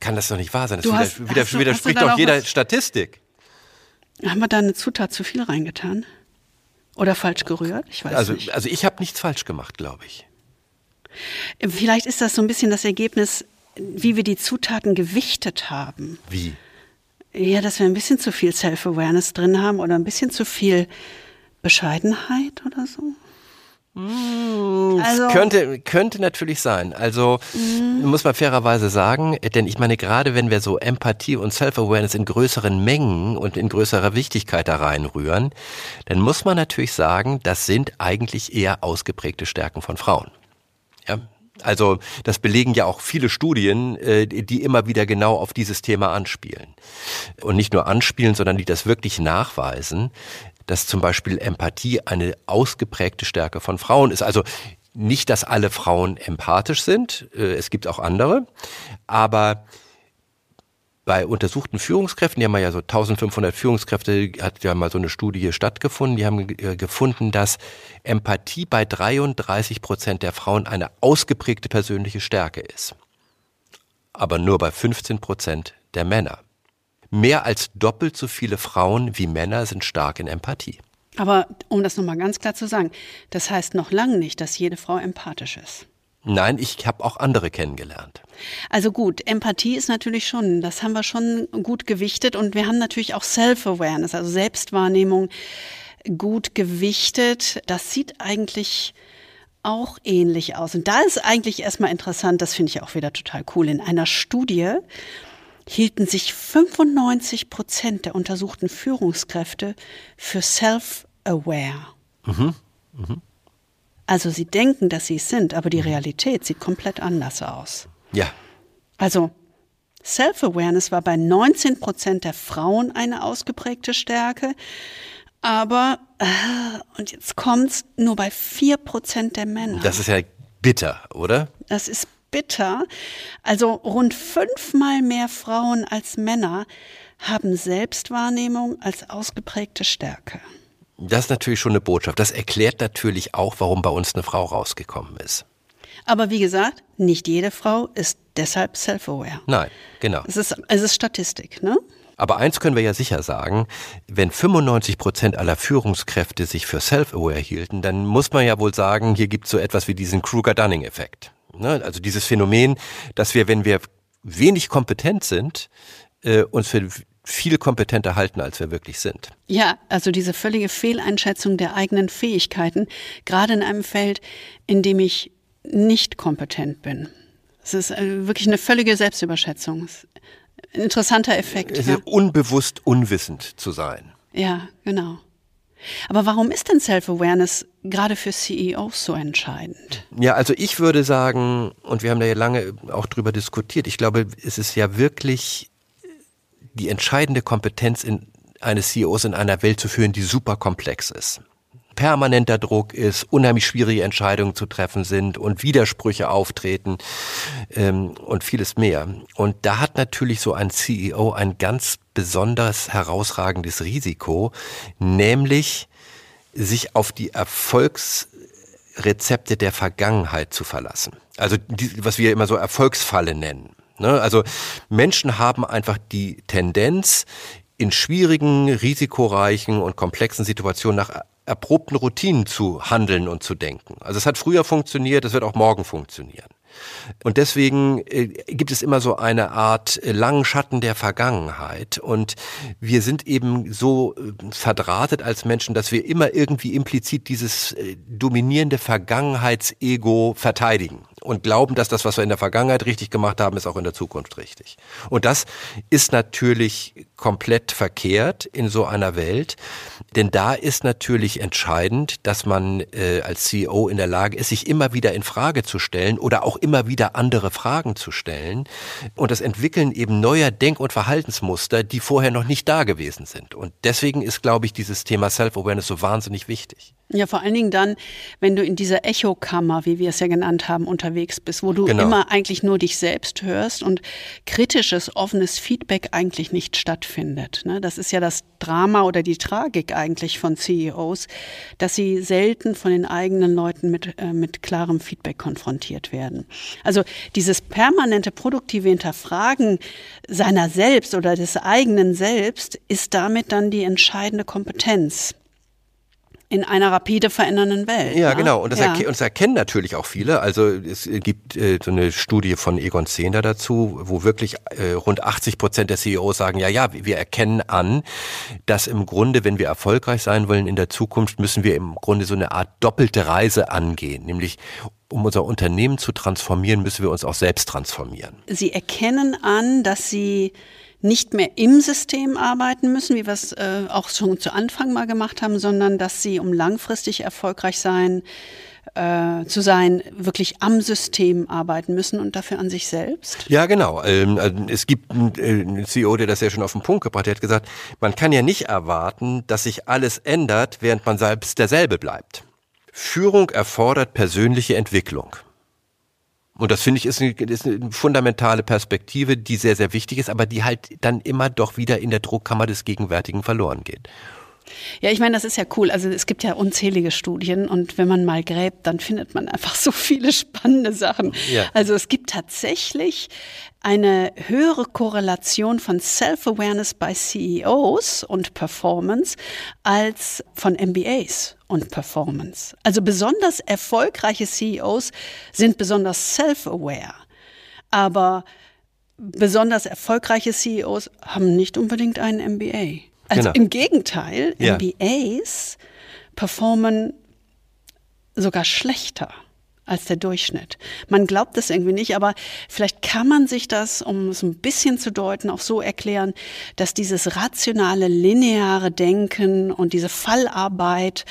kann das doch nicht wahr sein. Das Du hast- wider- hast widerspricht doch jeder was? Statistik. Haben wir da eine Zutat zu viel reingetan? Oder falsch gerührt? Ich weiß Also, nicht. also ich habe nichts falsch gemacht, glaube ich. Vielleicht ist das so ein bisschen das Ergebnis, wie wir die Zutaten gewichtet haben. Wie? Ja, dass wir ein bisschen zu viel Self-Awareness drin haben oder ein bisschen zu viel Bescheidenheit oder so. Also, könnte, könnte natürlich sein. Also muss man fairerweise sagen, denn ich meine, gerade wenn wir so Empathie und Self-Awareness in größeren Mengen und in größerer Wichtigkeit da reinrühren, dann muss man natürlich sagen, das sind eigentlich eher ausgeprägte Stärken von Frauen. Ja? Also das belegen ja auch viele Studien, äh, die immer wieder genau auf dieses Thema anspielen. Und nicht nur anspielen, sondern die das wirklich nachweisen, dass zum Beispiel Empathie eine ausgeprägte Stärke von Frauen ist. Also nicht, dass alle Frauen empathisch sind, äh, es gibt auch andere, aber bei untersuchten Führungskräften, die haben ja so 1500 Führungskräfte, hat ja mal so eine Studie stattgefunden, die haben äh, gefunden, dass Empathie bei 33 Prozent der Frauen eine ausgeprägte persönliche Stärke ist. Aber nur bei 15 Prozent der Männer. Mehr als doppelt so viele Frauen wie Männer sind stark in Empathie. aber um das nochmal ganz klar zu sagen, das heißt noch lange nicht, dass jede Frau empathisch ist. Nein, ich habe auch andere kennengelernt. Also gut, Empathie ist natürlich schon, das haben wir schon gut gewichtet und wir haben natürlich auch Self-Awareness, also Selbstwahrnehmung gut gewichtet. Das sieht eigentlich auch ähnlich aus. Und da ist eigentlich erstmal interessant, das finde ich auch wieder total cool. In einer Studie hielten sich 95 Prozent der untersuchten Führungskräfte für self-aware. Also sie denken, dass sie es sind, aber die Realität sieht komplett anders aus. Ja, Also Self-Awareness war bei 19 Prozent der Frauen eine ausgeprägte Stärke, Aber, äh, und jetzt kommt's, nur bei 4% der Männer. Das ist ja bitter, oder? Das ist bitter. Also rund fünfmal mehr Frauen als Männer haben Selbstwahrnehmung als ausgeprägte Stärke. Das ist natürlich schon eine Botschaft. Das erklärt natürlich auch, warum bei uns eine Frau rausgekommen ist. Aber wie gesagt, nicht jede Frau ist deshalb self-aware. Nein, genau. Es ist, es ist Statistik, ne? Aber eins können wir ja sicher sagen, wenn 95 Prozent aller Führungskräfte sich für self-aware hielten, dann muss man ja wohl sagen, hier gibt es so etwas wie diesen Kruger-Dunning-Effekt. Ne? Also dieses Phänomen, dass wir, wenn wir wenig kompetent sind, äh, uns für viel kompetenter halten, als wir wirklich sind. Ja, also diese völlige Fehleinschätzung der eigenen Fähigkeiten, gerade in einem Feld, in dem ich nicht kompetent bin. Es ist äh, wirklich eine völlige Selbstüberschätzung. Ein interessanter Effekt. Es ja. ist unbewusst unwissend zu sein. Ja, genau. Aber warum ist denn Self-Awareness gerade für CEOs so entscheidend? Ja, also ich würde sagen, und wir haben da ja lange auch drüber diskutiert, ich glaube, es ist ja wirklich die entscheidende Kompetenz in eines CEOs in einer Welt zu führen, die super komplex ist permanenter Druck ist, unheimlich schwierige Entscheidungen zu treffen sind und Widersprüche auftreten ähm, und vieles mehr. Und da hat natürlich so ein CEO ein ganz besonders herausragendes Risiko, nämlich sich auf die Erfolgsrezepte der Vergangenheit zu verlassen. Also die, was wir immer so Erfolgsfalle nennen. Ne? Also Menschen haben einfach die Tendenz, in schwierigen, risikoreichen und komplexen Situationen nach erprobten Routinen zu handeln und zu denken. Also es hat früher funktioniert, es wird auch morgen funktionieren. Und deswegen äh, gibt es immer so eine Art äh, langen Schatten der Vergangenheit. Und wir sind eben so äh, verdrahtet als Menschen, dass wir immer irgendwie implizit dieses dominierende Vergangenheitsego verteidigen und glauben, dass das, was wir in der Vergangenheit richtig gemacht haben, ist auch in der Zukunft richtig. Und das ist natürlich komplett verkehrt in so einer Welt, denn da ist natürlich entscheidend, dass man äh, als CEO in der Lage ist, sich immer wieder in Frage zu stellen oder auch immer wieder andere Fragen zu stellen und das Entwickeln eben neuer Denk- und Verhaltensmuster, die vorher noch nicht da gewesen sind. Und deswegen ist, glaube ich, dieses Thema Self-Awareness so wahnsinnig wichtig. Ja, vor allen Dingen dann, wenn du in dieser Echokammer, wie wir es ja genannt haben, unterwegs bist, wo du Genau. immer eigentlich nur dich selbst hörst und kritisches, offenes Feedback eigentlich nicht stattfindet. ne? Das ist ja das Drama oder die Tragik eigentlich von CEOs, dass sie selten von den eigenen Leuten mit, äh, mit klarem Feedback konfrontiert werden. Also dieses permanente produktive Hinterfragen seiner selbst oder des eigenen Selbst ist damit dann die entscheidende Kompetenz in einer rapide verändernden Welt. Ja, ne? genau. Und das, ja. erke erkennen natürlich auch viele. Also es gibt äh, so eine Studie von Egon Zehnder dazu, wo wirklich äh, rund 80 Prozent der CEOs sagen, ja, ja, wir erkennen an, dass im Grunde, wenn wir erfolgreich sein wollen in der Zukunft, müssen wir im Grunde so eine Art doppelte Reise angehen. Nämlich, um unser Unternehmen zu transformieren, müssen wir uns auch selbst transformieren. Sie erkennen an, dass sie nicht mehr im System arbeiten müssen, wie wir es äh, auch schon zu Anfang mal gemacht haben, sondern dass sie, um langfristig erfolgreich sein, äh, zu sein, wirklich am System arbeiten müssen und dafür an sich selbst. Ja, genau. Ähm, also Es gibt einen äh, CEO, der das ja schon auf den Punkt gebracht hat, der hat gesagt, man kann ja nicht erwarten, dass sich alles ändert, während man selbst derselbe bleibt. Führung erfordert persönliche Entwicklung. Und das finde ich ist eine, ist eine fundamentale Perspektive, die sehr, sehr wichtig ist, aber die halt dann immer doch wieder in der Druckkammer des Gegenwärtigen verloren geht. Ja, ich meine, das ist ja cool. Also es gibt ja unzählige Studien und wenn man mal gräbt, dann findet man einfach so viele spannende Sachen. Ja. Also es gibt tatsächlich eine höhere Korrelation von Self-Awareness bei CEOs und Performance als von MBAs und Performance. Also besonders erfolgreiche CEOs sind besonders self-aware. Aber besonders erfolgreiche CEOs haben nicht unbedingt einen MBA. Also Genau. im Gegenteil, Ja. MBAs performen sogar schlechter als der Durchschnitt. Man glaubt das irgendwie nicht, aber vielleicht kann man sich das, um es ein bisschen zu deuten, auch so erklären, dass dieses rationale, lineare Denken und diese Fallarbeit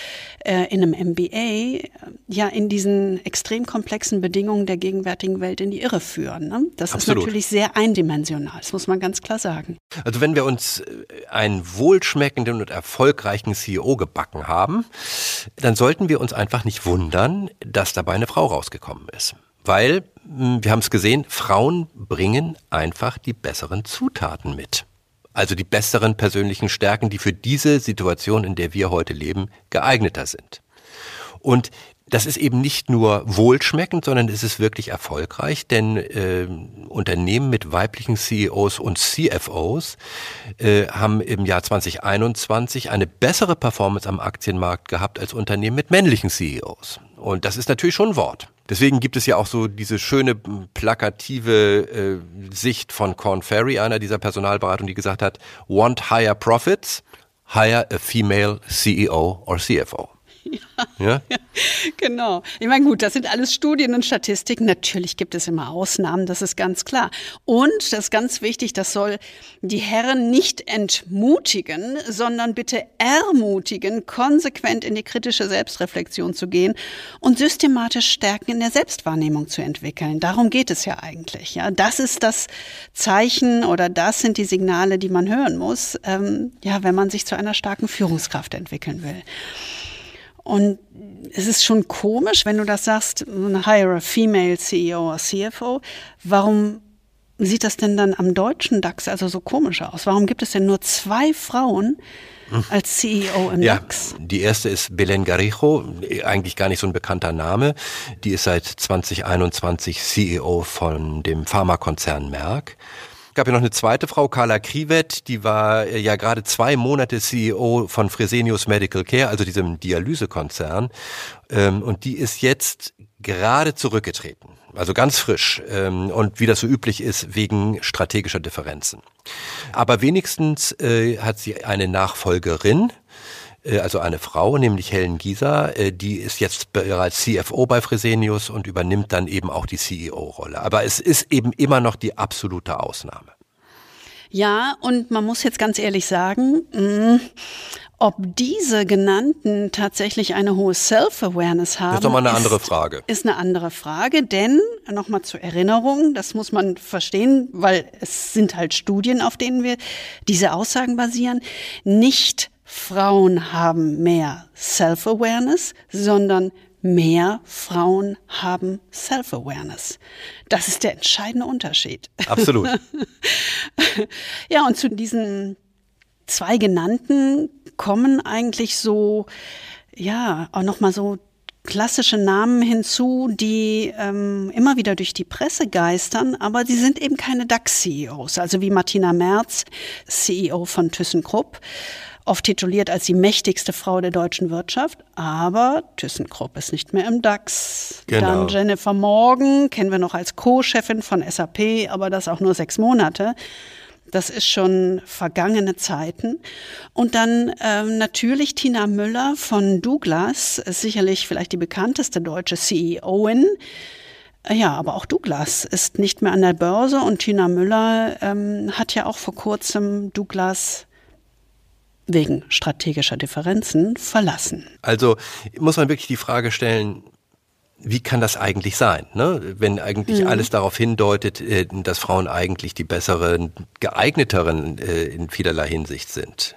äh, in einem MBA äh, ja in diesen extrem komplexen Bedingungen der gegenwärtigen Welt in die Irre führen. Ne? Das Absolut. ist natürlich sehr eindimensional, das muss man ganz klar sagen. Also wenn wir uns äh, einen wohlschmeckenden und erfolgreichen CEO gebacken haben, dann sollten wir uns einfach nicht wundern, dass dabei eine Frau rausgekommen ist. Weil, hm, wir haben es gesehen, Frauen bringen einfach die besseren Zutaten mit. Also die besseren persönlichen Stärken, die für diese Situation, in der wir heute leben, geeigneter sind. Und das ist eben nicht nur wohlschmeckend, sondern es ist wirklich erfolgreich, denn äh, Unternehmen mit weiblichen CEOs und CFOs äh, haben im Jahr 2021 eine bessere Performance am Aktienmarkt gehabt als Unternehmen mit männlichen CEOs. Und das ist natürlich schon ein Wort. Deswegen gibt es ja auch so diese schöne plakative äh, Sicht von Corn Ferry, einer dieser Personalberatung, die gesagt hat, want higher profits, hire a female CEO or CFO. Ja. ja? Genau. Ich meine, gut, das sind alles Studien und Statistiken. Natürlich gibt es immer Ausnahmen, das ist ganz klar. Und das ist ganz wichtig, das soll die Herren nicht entmutigen, sondern bitte ermutigen, konsequent in die kritische Selbstreflexion zu gehen und systematisch Stärken in der Selbstwahrnehmung zu entwickeln. Darum geht es ja eigentlich. Ja, das ist das Zeichen oder das sind die Signale, die man hören muss, ähm, ja, wenn man sich zu einer starken Führungskraft entwickeln will. Und es ist schon komisch, wenn du das sagst, hire a female CEO or CFO. Warum sieht das denn dann am deutschen DAX also so komisch aus? Warum gibt es denn nur zwei Frauen als CEO im ja, DAX? Die erste ist Belen Garijo, eigentlich gar nicht so ein bekannter Name. Die ist seit 2021 CEO von dem Pharmakonzern Merck gab ja noch eine zweite Frau, Carla Krivet, die war äh, ja gerade zwei Monate CEO von Fresenius Medical Care, also diesem Dialysekonzern. Ähm, und die ist jetzt gerade zurückgetreten, also ganz frisch. Ähm, und wie das so üblich ist, wegen strategischer Differenzen. Aber wenigstens äh, hat sie eine Nachfolgerin, also eine Frau, nämlich Helen Gieser, äh, die ist jetzt bereits CFO bei Fresenius und übernimmt dann eben auch die CEO-Rolle. Aber es ist eben immer noch die absolute Ausnahme. Ja, und man muss jetzt ganz ehrlich sagen, mh, mm, ob diese genannten tatsächlich eine hohe Self-Awareness haben, das ist nochmal eine ist, andere Frage. Ist eine andere Frage, denn nochmal zur Erinnerung, das muss man verstehen, weil es sind halt Studien, auf denen wir diese Aussagen basieren. Nicht Frauen haben mehr Self-Awareness, sondern mehr Frauen haben Self-Awareness. Das ist der entscheidende Unterschied. Absolut. ja, und zu diesen zwei genannten kommen eigentlich so, ja, auch nochmal so klassische Namen hinzu, die ähm, immer wieder durch die Presse geistern, aber sie sind eben keine DAX-CEOs. Also wie Martina Merz, CEO von ThyssenKrupp oft tituliert als die mächtigste Frau der deutschen Wirtschaft, aber ThyssenKrupp ist nicht mehr im DAX. Genau. Dann Jennifer Morgan, kennen wir noch als Co-Chefin von SAP, aber das auch nur sechs Monate. Das ist schon vergangene Zeiten. Und dann ähm, natürlich Tina Müller von Douglas, ist sicherlich vielleicht die bekannteste deutsche CEOin. Ja, aber auch Douglas ist nicht mehr an der Börse und Tina Müller ähm, hat ja auch vor kurzem Douglas wegen strategischer Differenzen verlassen. Also muss man wirklich die Frage stellen, wie kann das eigentlich sein, ne? wenn eigentlich mhm. alles darauf hindeutet, äh, dass Frauen eigentlich die besseren, geeigneteren äh, in vielerlei Hinsicht sind.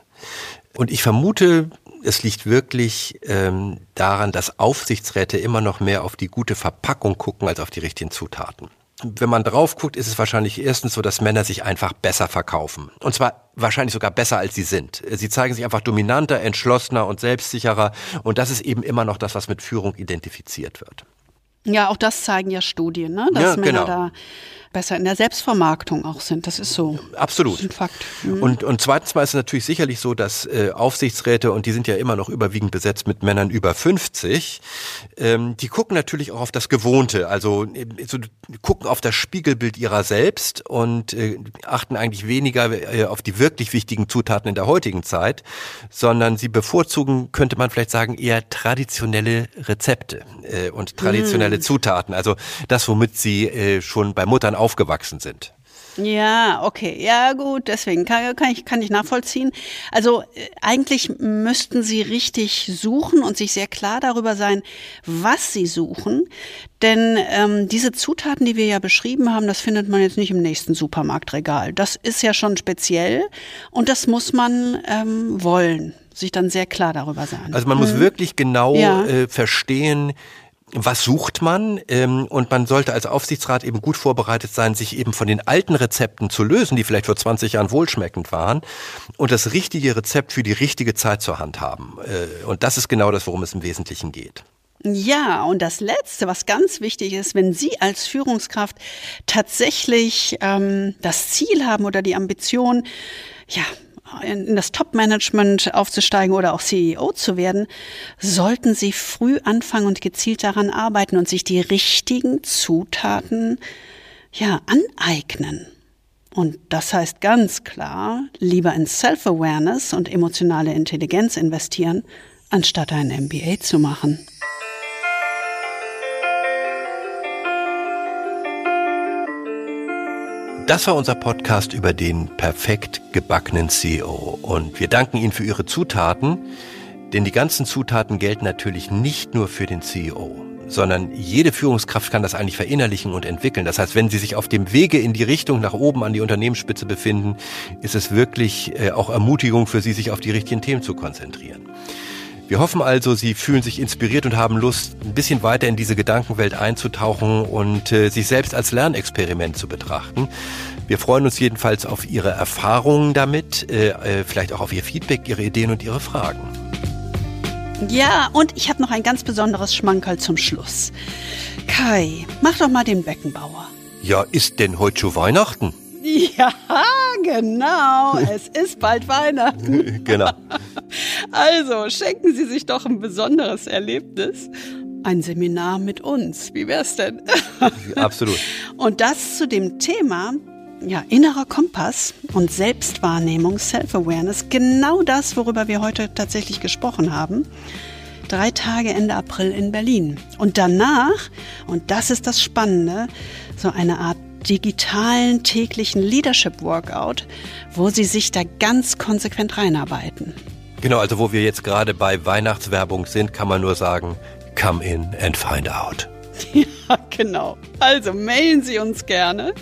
Und ich vermute, es liegt wirklich ähm, daran, dass Aufsichtsräte immer noch mehr auf die gute Verpackung gucken als auf die richtigen Zutaten wenn man drauf guckt, ist es wahrscheinlich erstens so, dass Männer sich einfach besser verkaufen. Und zwar wahrscheinlich sogar besser, als sie sind. Sie zeigen sich einfach dominanter, entschlossener und selbstsicherer. Und das ist eben immer noch das, was mit Führung identifiziert wird. Ja, auch das zeigen ja Studien, ne? dass ja, Männer genau. da besser in der Selbstvermarktung auch sind. Das ist so. Absolut. Das ist ein Fakt. Mhm. Und, und zweitens mal ist es natürlich sicherlich so, dass äh, Aufsichtsräte, und die sind ja immer noch überwiegend besetzt mit Männern über 50, ähm, die gucken natürlich auch auf das Gewohnte, also äh, so, gucken auf das Spiegelbild ihrer selbst und äh, achten eigentlich weniger äh, auf die wirklich wichtigen Zutaten in der heutigen Zeit, sondern sie bevorzugen, könnte man vielleicht sagen, eher traditionelle Rezepte. Äh, und traditionelle traditionelle Zutaten, also das, womit Sie äh, schon bei Muttern aufgewachsen sind. Ja, okay. Ja, gut, deswegen kann, kann, ich, kann ich nachvollziehen. Also äh, eigentlich müssten Sie richtig suchen und sich sehr klar darüber sein, was Sie suchen. Denn ähm, diese Zutaten, die wir ja beschrieben haben, das findet man jetzt nicht im nächsten Supermarktregal. Das ist ja schon speziell und das muss man ähm, wollen, sich dann sehr klar darüber sein. Also man muss wirklich genau ja. äh, verstehen, was sucht man? Ähm, und man sollte als Aufsichtsrat eben gut vorbereitet sein, sich eben von den alten Rezepten zu lösen, die vielleicht vor 20 Jahren wohlschmeckend waren, und das richtige Rezept für die richtige Zeit zur Hand haben. Äh, und das ist genau das, worum es im Wesentlichen geht. Ja, und das Letzte, was ganz wichtig ist, wenn Sie als Führungskraft tatsächlich ähm, das Ziel haben oder die Ambition, ja, in das Top-Management aufzusteigen oder auch CEO zu werden, sollten Sie früh anfangen und gezielt daran arbeiten und sich die richtigen Zutaten ja aneignen. Und das heißt ganz klar, lieber in Self-Awareness und emotionale Intelligenz investieren, anstatt ein MBA zu machen. Das war unser Podcast über den perfekt gebackenen CEO. Und wir danken Ihnen für Ihre Zutaten, denn die ganzen Zutaten gelten natürlich nicht nur für den CEO sondern jede Führungskraft kann das eigentlich verinnerlichen und entwickeln. Das heißt, wenn Sie sich auf dem Wege in die Richtung nach oben an die Unternehmensspitze befinden, ist es wirklich äh, auch Ermutigung für Sie, sich auf die richtigen Themen zu konzentrieren. Wir hoffen also, Sie fühlen sich inspiriert und haben Lust, ein bisschen weiter in diese Gedankenwelt einzutauchen und äh, sich selbst als Lernexperiment zu betrachten. Wir freuen uns jedenfalls auf Ihre Erfahrungen damit, äh, äh, vielleicht auch auf Ihr Feedback, Ihre Ideen und Ihre Fragen. Ja, und ich habe noch ein ganz besonderes Schmankerl zum Schluss. Kai, mach doch mal den Beckenbauer. Ja, ist denn heute schon Weihnachten? Ja, genau. Es ist bald Weihnachten. genau. Also schenken Sie sich doch ein besonderes Erlebnis. Ein Seminar mit uns. Wie wär's denn? Absolut. Und das zu dem Thema ja, innerer Kompass und Selbstwahrnehmung, Self-Awareness, genau das, worüber wir heute tatsächlich gesprochen haben. Drei Tage Ende April in Berlin. Und danach, und das ist das Spannende, so eine Art digitalen täglichen Leadership Workout, wo sie sich da ganz konsequent reinarbeiten. Genau, also wo wir jetzt gerade bei Weihnachtswerbung sind, kann man nur sagen, come in and find out. Ja, genau. Also mailen Sie uns gerne.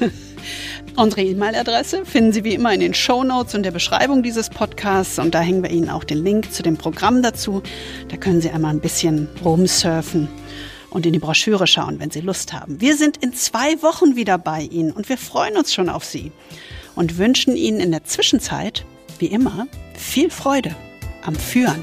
Unsere E-Mail-Adresse finden Sie wie immer in den Show Notes und der Beschreibung dieses Podcasts und da hängen wir Ihnen auch den Link zu dem Programm dazu. Da können Sie einmal ein bisschen rumsurfen und in die Broschüre schauen, wenn Sie Lust haben. Wir sind in zwei Wochen wieder bei Ihnen und wir freuen uns schon auf Sie und wünschen Ihnen in der Zwischenzeit, wie immer, viel Freude am Führen.